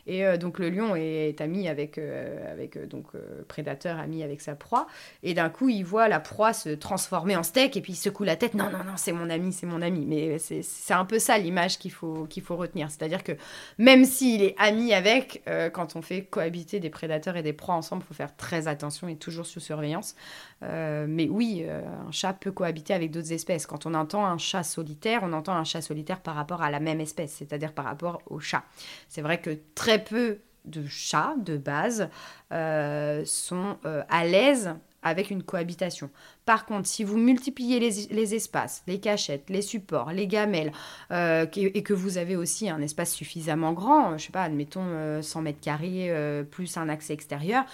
[SPEAKER 2] Et donc le lion est, ami avec, avec donc prédateur, ami avec sa proie. Et d'un coup, il voit la proie se transformer en steak et puis il secoue la tête. Non, non, non, c'est mon ami, c'est mon ami. Mais c'est un peu ça l'image qu'il faut, faut retenir. C'est-à-dire que même s'il est ami avec, quand on fait cohabiter des prédateurs et des proies ensemble, il faut faire très attention et toujours sous surveillance. mais oui, un chat peut cohabiter avec d'autres espèces. Quand on entend un chat solitaire, on entend un chat solitaire par rapport à la même espèce, c'est-à-dire par rapport au chat. C'est vrai que très peu de chats de base euh, sont euh, à l'aise avec une cohabitation. Par contre, si vous multipliez les, espaces, les cachettes, les supports, les gamelles, euh, et que vous avez aussi un espace suffisamment grand, je sais pas, admettons 100 mètres carrés plus un accès extérieur,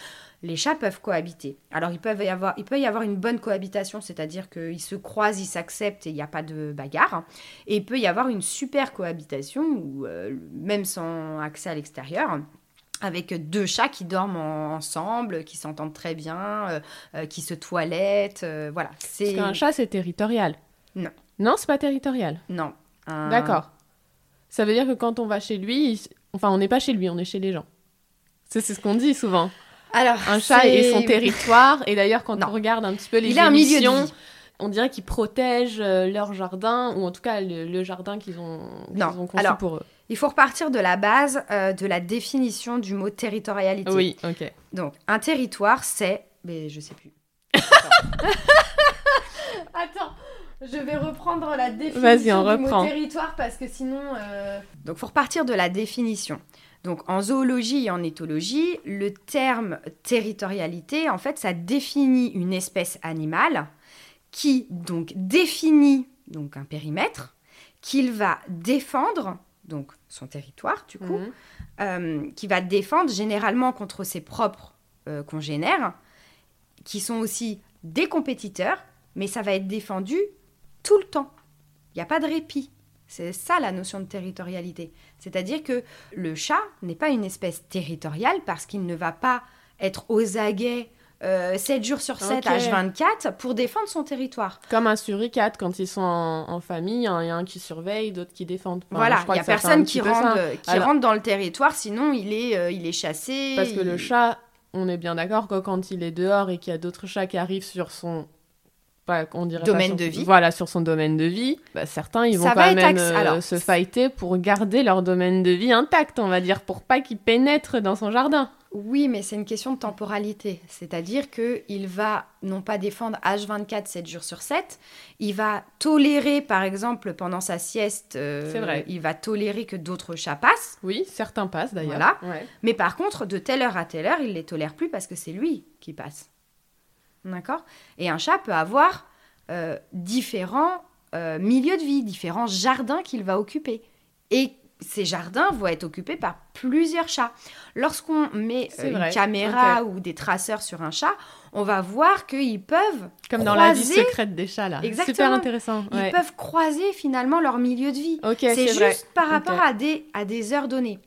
[SPEAKER 2] les chats peuvent cohabiter. Alors, y avoir, il peut y avoir une bonne cohabitation, c'est-à-dire qu'ils se croisent, ils s'acceptent et il n'y a pas de bagarre. Et il peut y avoir une super cohabitation, même sans accès à l'extérieur, avec deux chats qui dorment ensemble, qui s'entendent très bien, euh, euh, qui se toilettent, euh, voilà.
[SPEAKER 1] Parce qu'un chat, c'est territorial.
[SPEAKER 2] Non.
[SPEAKER 1] Non, c'est pas territorial.
[SPEAKER 2] Non.
[SPEAKER 1] D'accord. Ça veut dire que quand on va chez lui, enfin, on n'est pas chez lui, on est chez les gens. C'est ce qu'on dit souvent.
[SPEAKER 2] Alors,
[SPEAKER 1] un chat est son territoire, et d'ailleurs, quand on regarde un petit peu les Il émissions, on dirait qu'ils protègent leur jardin, ou en tout cas le, jardin qu'ils ont, ont, conçu pour eux.
[SPEAKER 2] Il faut repartir de la base euh, de la définition du mot territorialité.
[SPEAKER 1] Oui, ok.
[SPEAKER 2] Donc, un territoire, c'est. Mais je sais plus. Attends. je vais reprendre la définition du mot territoire parce que sinon. Euh... Donc, faut repartir de la définition. Donc, en zoologie et en éthologie, le terme territorialité, en fait, ça définit une espèce animale qui donc définit donc un périmètre qu'il va défendre donc son territoire du coup, mhm. euh, qui va défendre généralement contre ses propres euh, congénères, qui sont aussi des compétiteurs, mais ça va être défendu tout le temps. Il n'y a pas de répit. C'est ça la notion de territorialité. C'est-à-dire que le chat n'est pas une espèce territoriale parce qu'il ne va pas être aux aguets 7 euh, jours sur 7, H24, pour défendre son territoire.
[SPEAKER 1] Comme un suricate, quand ils sont en, famille, il y a un qui surveille, d'autres qui défendent.
[SPEAKER 2] voilà, il n'y a personne qui, rentre, qui rentre dans le territoire, sinon il est, euh, il est chassé.
[SPEAKER 1] Parce que le chat, on est bien d'accord que quand il est dehors et qu'il y a d'autres chats qui arrivent sur son on dirait
[SPEAKER 2] domaine de vie.
[SPEAKER 1] Voilà, sur son domaine de vie, bah, certains ils vont quand même euh, se fighter pour garder leur domaine de vie intact, on va dire, pour pas qu'ils pénètrent dans son jardin.
[SPEAKER 2] Oui, mais c'est une question de temporalité. C'est-à-dire qu'il va non pas défendre H24 7 jours sur 7, il va tolérer, par exemple, pendant sa sieste,
[SPEAKER 1] euh, vrai.
[SPEAKER 2] il va tolérer que d'autres chats passent.
[SPEAKER 1] Oui, certains passent d'ailleurs.
[SPEAKER 2] Mais par contre, de telle heure à telle heure, il les tolère plus parce que c'est lui qui passe. D'accord? Et un chat peut avoir euh, différents euh, milieux de vie, différents jardins qu'il va occuper. Et ces jardins vont être occupés par plusieurs chats. Lorsqu'on met euh, une caméra ou des traceurs sur un chat, on va voir qu'ils peuvent
[SPEAKER 1] comme dans la vie secrète des chats là.
[SPEAKER 2] Exactement.
[SPEAKER 1] Super intéressant.
[SPEAKER 2] Ils peuvent croiser finalement leur milieu de vie.
[SPEAKER 1] c'est
[SPEAKER 2] juste par rapport à des à des heures données.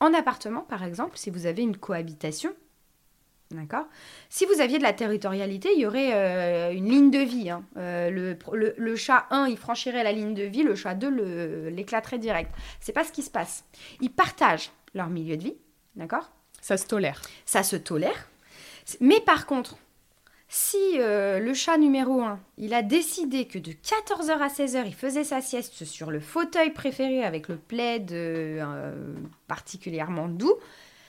[SPEAKER 2] En appartement, par exemple, si vous avez une cohabitation, D'accord? Si vous aviez de la territorialité, il y aurait euh, une ligne de vie. Hein. Euh, le, le, chat 1, il franchirait la ligne de vie, le chat 2 l'éclaterait direct. C'est pas ce qui se passe. Ils partagent leur milieu de vie, d'accord?
[SPEAKER 1] Ça se tolère.
[SPEAKER 2] Ça se tolère. Mais par contre, Si euh, le chat numéro 1, il a décidé que de 14h à 16h, il faisait sa sieste sur le fauteuil préféré avec le plaid particulièrement doux,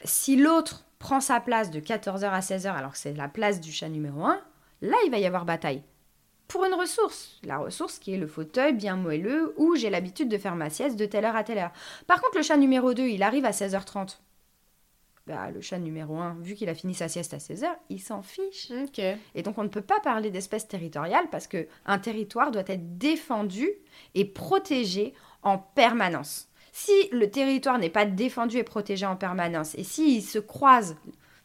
[SPEAKER 2] si l'autre prend sa place de 14h à 16h alors que c'est la place du chat numéro 1, là il va y avoir bataille. Pour une ressource, la ressource qui est le fauteuil bien moelleux où j'ai l'habitude de faire ma sieste de telle heure à telle heure. Par contre, le chat numéro 2, il arrive à 16h30 bah, le chat numéro 1, vu qu'il a fini sa sieste à 16 heures, il s'en fiche. Et donc on ne peut pas parler d'espèce territoriale parce qu'un territoire doit être défendu et protégé en permanence. Si le territoire n'est pas défendu et protégé en permanence, et s'il se croise,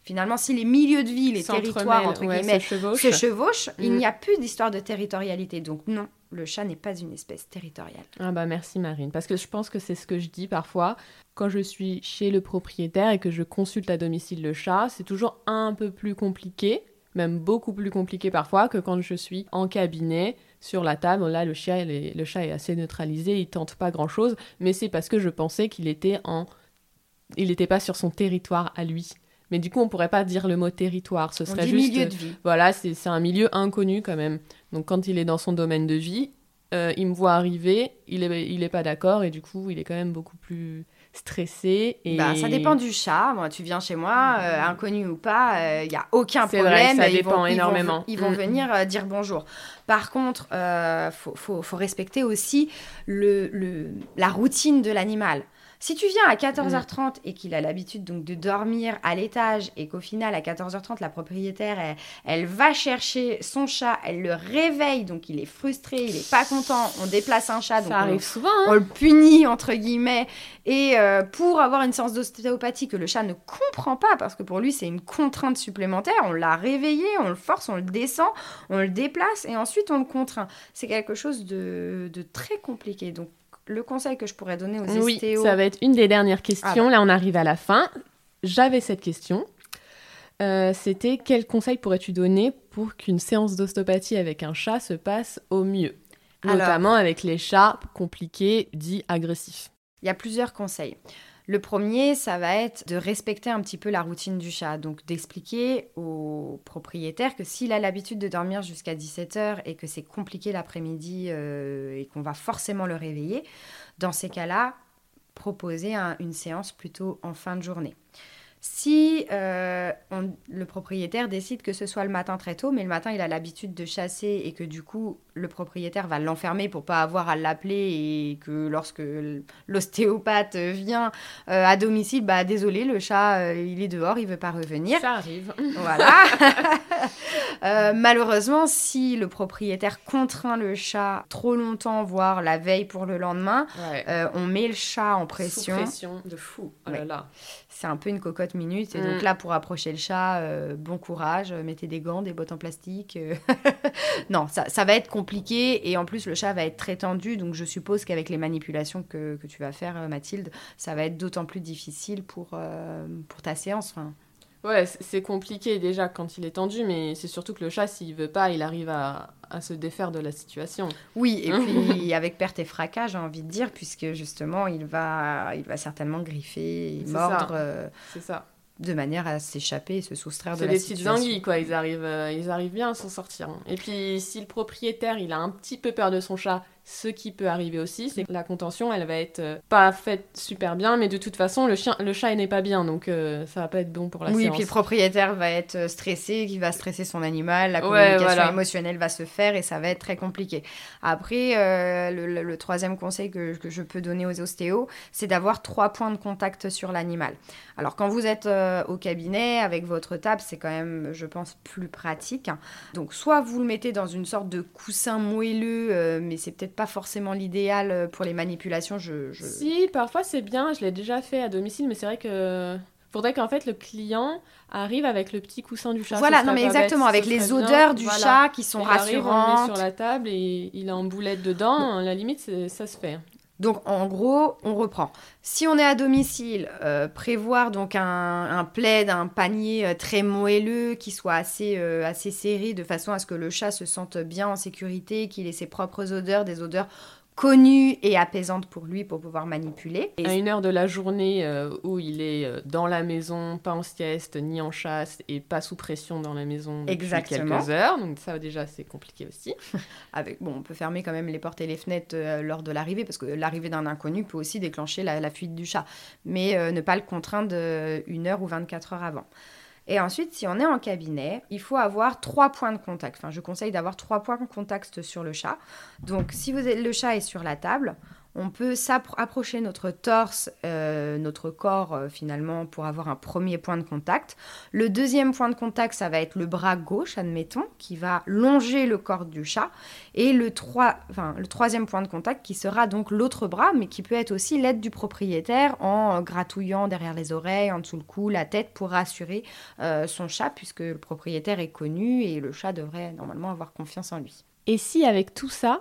[SPEAKER 2] finalement, si les milieux de vie, les territoires, entre guillemets, se chevauchent, il mm. n'y a plus d'histoire de territorialité. Donc non, le chat n'est pas une espèce territoriale.
[SPEAKER 1] Ah bah merci Marine, parce que je pense que c'est ce que je dis parfois quand je suis chez le propriétaire et que je consulte à domicile le chat, c'est toujours un peu plus compliqué, même beaucoup plus compliqué parfois que quand je suis en cabinet sur la table. Là, le chat, est, le chat est assez neutralisé, il tente pas grand-chose, mais c'est parce que je pensais qu'il était en... Il n'était pas sur son territoire à lui. Mais du coup, on pourrait pas dire le mot territoire. Ce serait juste.
[SPEAKER 2] milieu de vie.
[SPEAKER 1] Voilà, c'est un milieu inconnu quand même. Donc, quand il est dans son domaine de vie, euh, il me voit arriver, il est, il est pas d'accord et du coup, il est quand même beaucoup plus stressé. Et...
[SPEAKER 2] Bah, ça dépend du chat. Moi, tu viens chez moi, euh, inconnu ou pas, il euh, y n'y a aucun problème.
[SPEAKER 1] Vrai, ça dépend énormément.
[SPEAKER 2] Ils vont, mm. venir dire bonjour. Par contre, il faut, faut, faut, respecter aussi le, le, la routine de l'animal. Si tu viens à 14h30 mm. et qu'il a l'habitude donc de dormir à l'étage et qu'au final à 14h30 la propriétaire elle, va chercher son chat, elle le réveille donc il est frustré, il est pas content, on déplace un chat donc
[SPEAKER 1] ça arrive souvent, hein.
[SPEAKER 2] on le punit entre guillemets et euh, pour avoir une séance d'ostéopathie que le chat ne comprend pas parce que pour lui c'est une contrainte supplémentaire, on l'a réveillé, on le force, on le descend, on le déplace et ensuite on le contraint. C'est quelque chose de, de très compliqué donc le conseil que je pourrais donner aux
[SPEAKER 1] oui, ça va être une des dernières questions. Ah bah. Là, on arrive à la fin. J'avais cette question. Euh, c'était quel conseil pourrais-tu donner pour qu'une séance d'ostéopathie avec un chat se passe au mieux? Notamment avec les chats compliqués, dits agressifs.
[SPEAKER 2] Il y a plusieurs conseils. Le premier, ça va être de respecter un petit peu la routine du chat. Donc d'expliquer au propriétaire que s'il a l'habitude de dormir jusqu'à 17h et que c'est compliqué l'après-midi euh, et qu'on va forcément le réveiller, dans ces cas-là, proposer une séance plutôt en fin de journée. Si euh, le propriétaire décide que ce soit le matin très tôt, mais le matin il a l'habitude de chasser et que du coup le propriétaire va l'enfermer pour pas avoir à l'appeler et que lorsque l'ostéopathe vient euh, à domicile, bah désolé, le chat euh, il est dehors, il veut pas revenir.
[SPEAKER 1] Ça arrive.
[SPEAKER 2] Voilà. malheureusement, si le propriétaire contraint le chat trop longtemps, voire la veille pour le lendemain, on met le chat en pression.
[SPEAKER 1] Sous pression de fou. Oh là là
[SPEAKER 2] c'est un peu une cocotte minute. Et donc mm. là, pour approcher le chat, euh, bon courage, mettez des gants, des bottes en plastique. Euh. non, ça, ça, va être compliqué. Et en plus, le chat va être très tendu. Donc je suppose qu'avec les manipulations que, que, tu vas faire, euh, Mathilde, ça va être d'autant plus difficile pour, pour ta séance.
[SPEAKER 1] Ouais, c'est compliqué déjà quand il est tendu, mais c'est surtout que le chat, s'il veut pas, il arrive à, à se défaire de la situation.
[SPEAKER 2] Oui, et puis avec perte et fracas, j'ai envie de dire, puisque justement, il va, il va certainement griffer, mordre. Euh,
[SPEAKER 1] c'est ça.
[SPEAKER 2] De manière à s'échapper et se soustraire de la situation.
[SPEAKER 1] C'est des petites anguilles, quoi. Ils arrivent, euh, ils arrivent bien à s'en sortir. Hein. Et puis, si le propriétaire, il a un petit peu peur de son chat, ce qui peut arriver aussi, c'est que la contention, elle va être euh, pas faite super bien, mais de toute façon, le, chien, le chat n'est pas bien, donc euh, ça va pas être bon pour la
[SPEAKER 2] oui,
[SPEAKER 1] séance.
[SPEAKER 2] Oui, puis le propriétaire va être euh, stressé, qui va stresser son animal, la communication émotionnelle va se faire et ça va être très compliqué. Après, le, troisième conseil que, que, je peux donner aux ostéos, c'est d'avoir trois points de contact sur l'animal. Alors, quand vous êtes au cabinet avec votre table, c'est quand même, je pense, plus pratique. Donc, soit vous le mettez dans une sorte de coussin moelleux, mais c'est peut-être pas forcément l'idéal euh, pour les manipulations. Je,
[SPEAKER 1] Si, parfois c'est bien, je l'ai déjà fait à domicile, mais c'est vrai que faudrait qu'en fait le client arrive avec le petit coussin du chat.
[SPEAKER 2] Voilà, non mais exactement, avec les odeurs du chat qui sont rassurantes.
[SPEAKER 1] sur la table et il a en boulette dedans, à la limite ça se fait.
[SPEAKER 2] Donc en gros, on reprend. Si on est à domicile, euh, prévoir donc un, plaid, un panier euh, très moelleux qui soit assez, assez serré de façon à ce que le chat se sente bien en sécurité, qu'il ait ses propres odeurs, des odeurs connue et apaisante pour lui pour pouvoir manipuler.
[SPEAKER 1] à une heure de la journée euh, où il est euh, dans la maison, pas en sieste ni en chasse et pas sous pression dans la maison depuis
[SPEAKER 2] Exactement.
[SPEAKER 1] quelques heures. Donc ça déjà c'est compliqué aussi.
[SPEAKER 2] Avec, bon, on peut fermer quand même les portes et les fenêtres euh, lors de l'arrivée parce que l'arrivée d'un inconnu peut aussi déclencher la, la fuite du chat. Mais euh, ne pas le contraindre une heure ou 24 heures avant. Et ensuite, si on est en cabinet, il faut avoir trois points de contact. Enfin, je conseille d'avoir trois points de contact sur le chat. Donc, si vous êtes, le chat est sur la table, on peut s'approcher notre torse, euh, notre corps euh, finalement pour avoir un premier point de contact. Le deuxième point de contact, ça va être le bras gauche, admettons, qui va longer le corps du chat. Et le, trois- enfin, le troisième point de contact qui sera donc l'autre bras, mais qui peut être aussi l'aide du propriétaire en gratouillant derrière les oreilles, en dessous le cou, la tête pour rassurer euh, son chat, puisque le propriétaire est connu et le chat devrait normalement avoir confiance en lui.
[SPEAKER 1] Et si avec tout ça,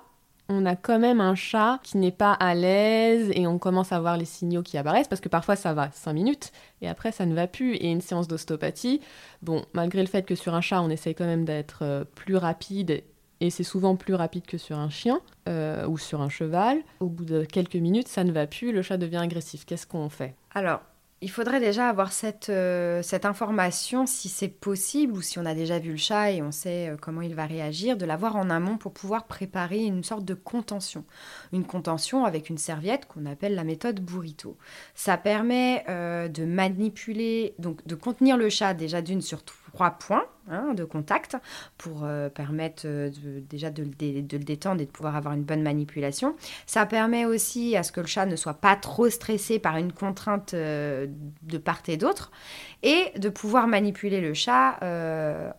[SPEAKER 1] on a quand même un chat qui n'est pas à l'aise et on commence à voir les signaux qui apparaissent, parce que parfois ça va 5 minutes et après ça ne va plus. Et une séance d'ostéopathie, bon, malgré le fait que sur un chat on essaye quand même d'être euh, plus rapide, et c'est souvent plus rapide que sur un chien euh, ou sur un cheval, au bout de quelques minutes ça ne va plus, le chat devient agressif. Qu'est-ce qu'on fait?
[SPEAKER 2] Alors, il faudrait déjà avoir cette, euh, cette information, si c'est possible, ou si on a déjà vu le chat et on sait euh, comment il va réagir, de l'avoir en amont pour pouvoir préparer une sorte de contention. Une contention avec une serviette qu'on appelle la méthode burrito. Ça permet euh, de manipuler, donc de contenir le chat déjà d'une sur points hein, de contact pour euh, permettre euh, déjà de le, détendre et de pouvoir avoir une bonne manipulation. Ça permet aussi à ce que le chat ne soit pas trop stressé par une contrainte euh, de part et d'autre et de pouvoir manipuler le chat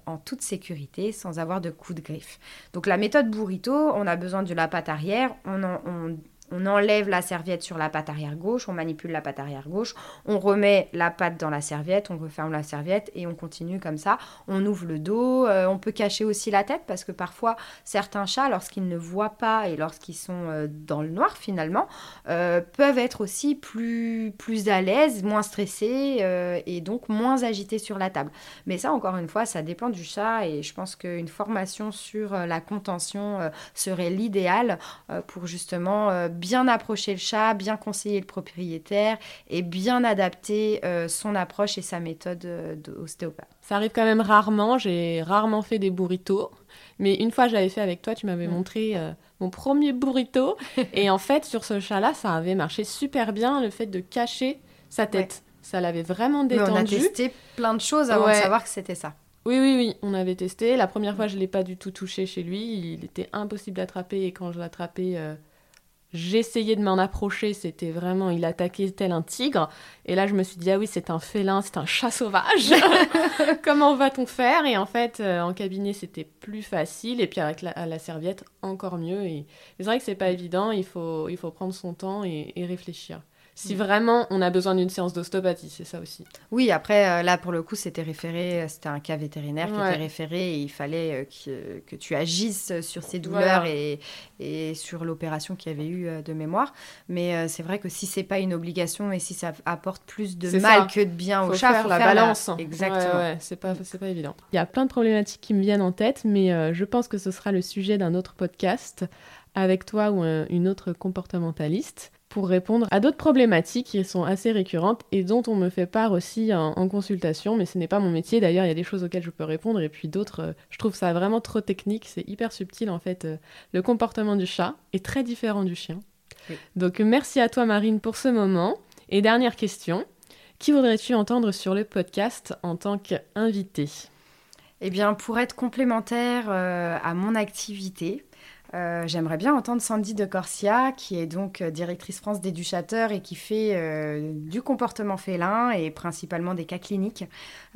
[SPEAKER 2] en toute sécurité sans avoir de coups de griffe. Donc la méthode burrito, on a besoin de la patte arrière, on, en- on- on enlève la serviette sur la patte arrière gauche, on manipule la patte arrière gauche, on remet la patte dans la serviette, on referme la serviette et on continue comme ça. On ouvre le dos, euh, on peut cacher aussi la tête parce que parfois certains chats, lorsqu'ils ne voient pas et lorsqu'ils sont euh, dans le noir finalement, euh, peuvent être aussi plus, plus à l'aise, moins stressés et donc moins agités sur la table. Mais ça, encore une fois, ça dépend du chat et je pense qu'une formation sur la contention serait l'idéal pour justement bien approcher le chat, bien conseiller le propriétaire et bien adapter euh, son approche et sa méthode euh, d'ostéopathe.
[SPEAKER 1] Ça arrive quand même rarement, j'ai rarement fait des burritos, mais une fois j'avais fait avec toi, tu m'avais
[SPEAKER 2] Mm.
[SPEAKER 1] montré euh, mon premier burrito, et en fait sur ce chat-là, ça avait marché super bien, le fait de cacher sa tête. Ça l'avait vraiment
[SPEAKER 2] Mais on a
[SPEAKER 1] détendu.
[SPEAKER 2] testé plein de choses avant
[SPEAKER 1] Ouais.
[SPEAKER 2] de savoir que c'était ça.
[SPEAKER 1] Oui, oui, oui, on avait testé. La première fois, je ne l'ai pas du tout touché chez lui. Il était impossible d'attraper. Et quand je l'attrapais, euh, j'essayais de m'en approcher. C'était vraiment, il attaquait tel un tigre. Et là, je me suis dit, ah oui, c'est un félin, c'est un chat sauvage. Comment va-t-on faire? Et en fait, euh, en cabinet, c'était plus facile. Et puis avec la, serviette, encore mieux. Et c'est vrai que c'est pas évident. Il faut, il faut prendre son temps et réfléchir. Si vraiment on a besoin d'une séance d'ostéopathie, c'est ça aussi.
[SPEAKER 2] Oui, après, euh, là, pour le coup, c'était référé, euh, c'était un cas vétérinaire qui était référé et il fallait euh, que, que tu agisses sur ces douleurs
[SPEAKER 1] Voilà.
[SPEAKER 2] et, et sur l'opération qu'il y avait eu de mémoire. Mais c'est vrai que si c'est pas une obligation et si ça apporte plus de mal
[SPEAKER 1] ça.
[SPEAKER 2] que de bien au
[SPEAKER 1] faut
[SPEAKER 2] chat,
[SPEAKER 1] faire
[SPEAKER 2] faut
[SPEAKER 1] la
[SPEAKER 2] faire
[SPEAKER 1] balance.
[SPEAKER 2] Exactement.
[SPEAKER 1] Ouais, ouais, c'est pas, c'est pas évident. Il y a plein de problématiques qui me viennent en tête, mais euh, je pense que ce sera le sujet d'un autre podcast avec toi ou un- une autre comportementaliste pour répondre à d'autres problématiques qui sont assez récurrentes et dont on me fait part aussi en, en consultation, mais ce n'est pas mon métier. D'ailleurs, il y a des choses auxquelles je peux répondre et puis d'autres, euh, je trouve ça vraiment trop technique. C'est hyper subtil en fait. euh, le comportement du chat est très différent du chien.
[SPEAKER 2] Oui.
[SPEAKER 1] Donc merci à toi Marine pour ce moment. Et dernière question, qui voudrais-tu entendre sur le podcast en tant qu'invité?
[SPEAKER 2] Eh bien, pour être complémentaire euh, à mon activité, euh, j'aimerais bien entendre Sandy de Corsia, qui est donc euh, directrice France des Duchateurs et qui fait euh, du comportement félin et principalement des cas cliniques,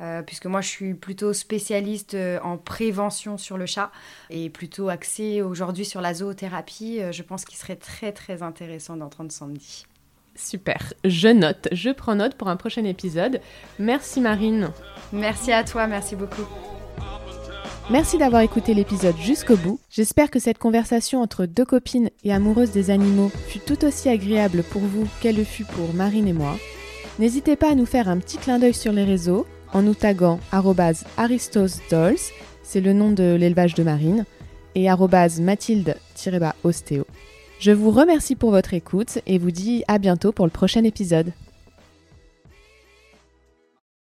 [SPEAKER 2] euh, puisque moi je suis plutôt spécialiste en prévention sur le chat et plutôt axée aujourd'hui sur la zoothérapie. Je pense qu'il serait très très intéressant d'entendre Sandy.
[SPEAKER 1] Super, je note, je prends note pour un prochain épisode. Merci Marine.
[SPEAKER 2] Merci à toi, merci beaucoup.
[SPEAKER 1] Merci d'avoir écouté l'épisode jusqu'au bout. J'espère que cette conversation entre deux copines et amoureuses des animaux fut tout aussi agréable pour vous qu'elle le fut pour Marine et moi. N'hésitez pas à nous faire un petit clin d'œil sur les réseaux en nous taguant aristosdolls, c'est le nom de l'élevage de Marine, et mathilde-ostéo. Je vous remercie pour votre écoute et vous dis à bientôt pour le prochain épisode.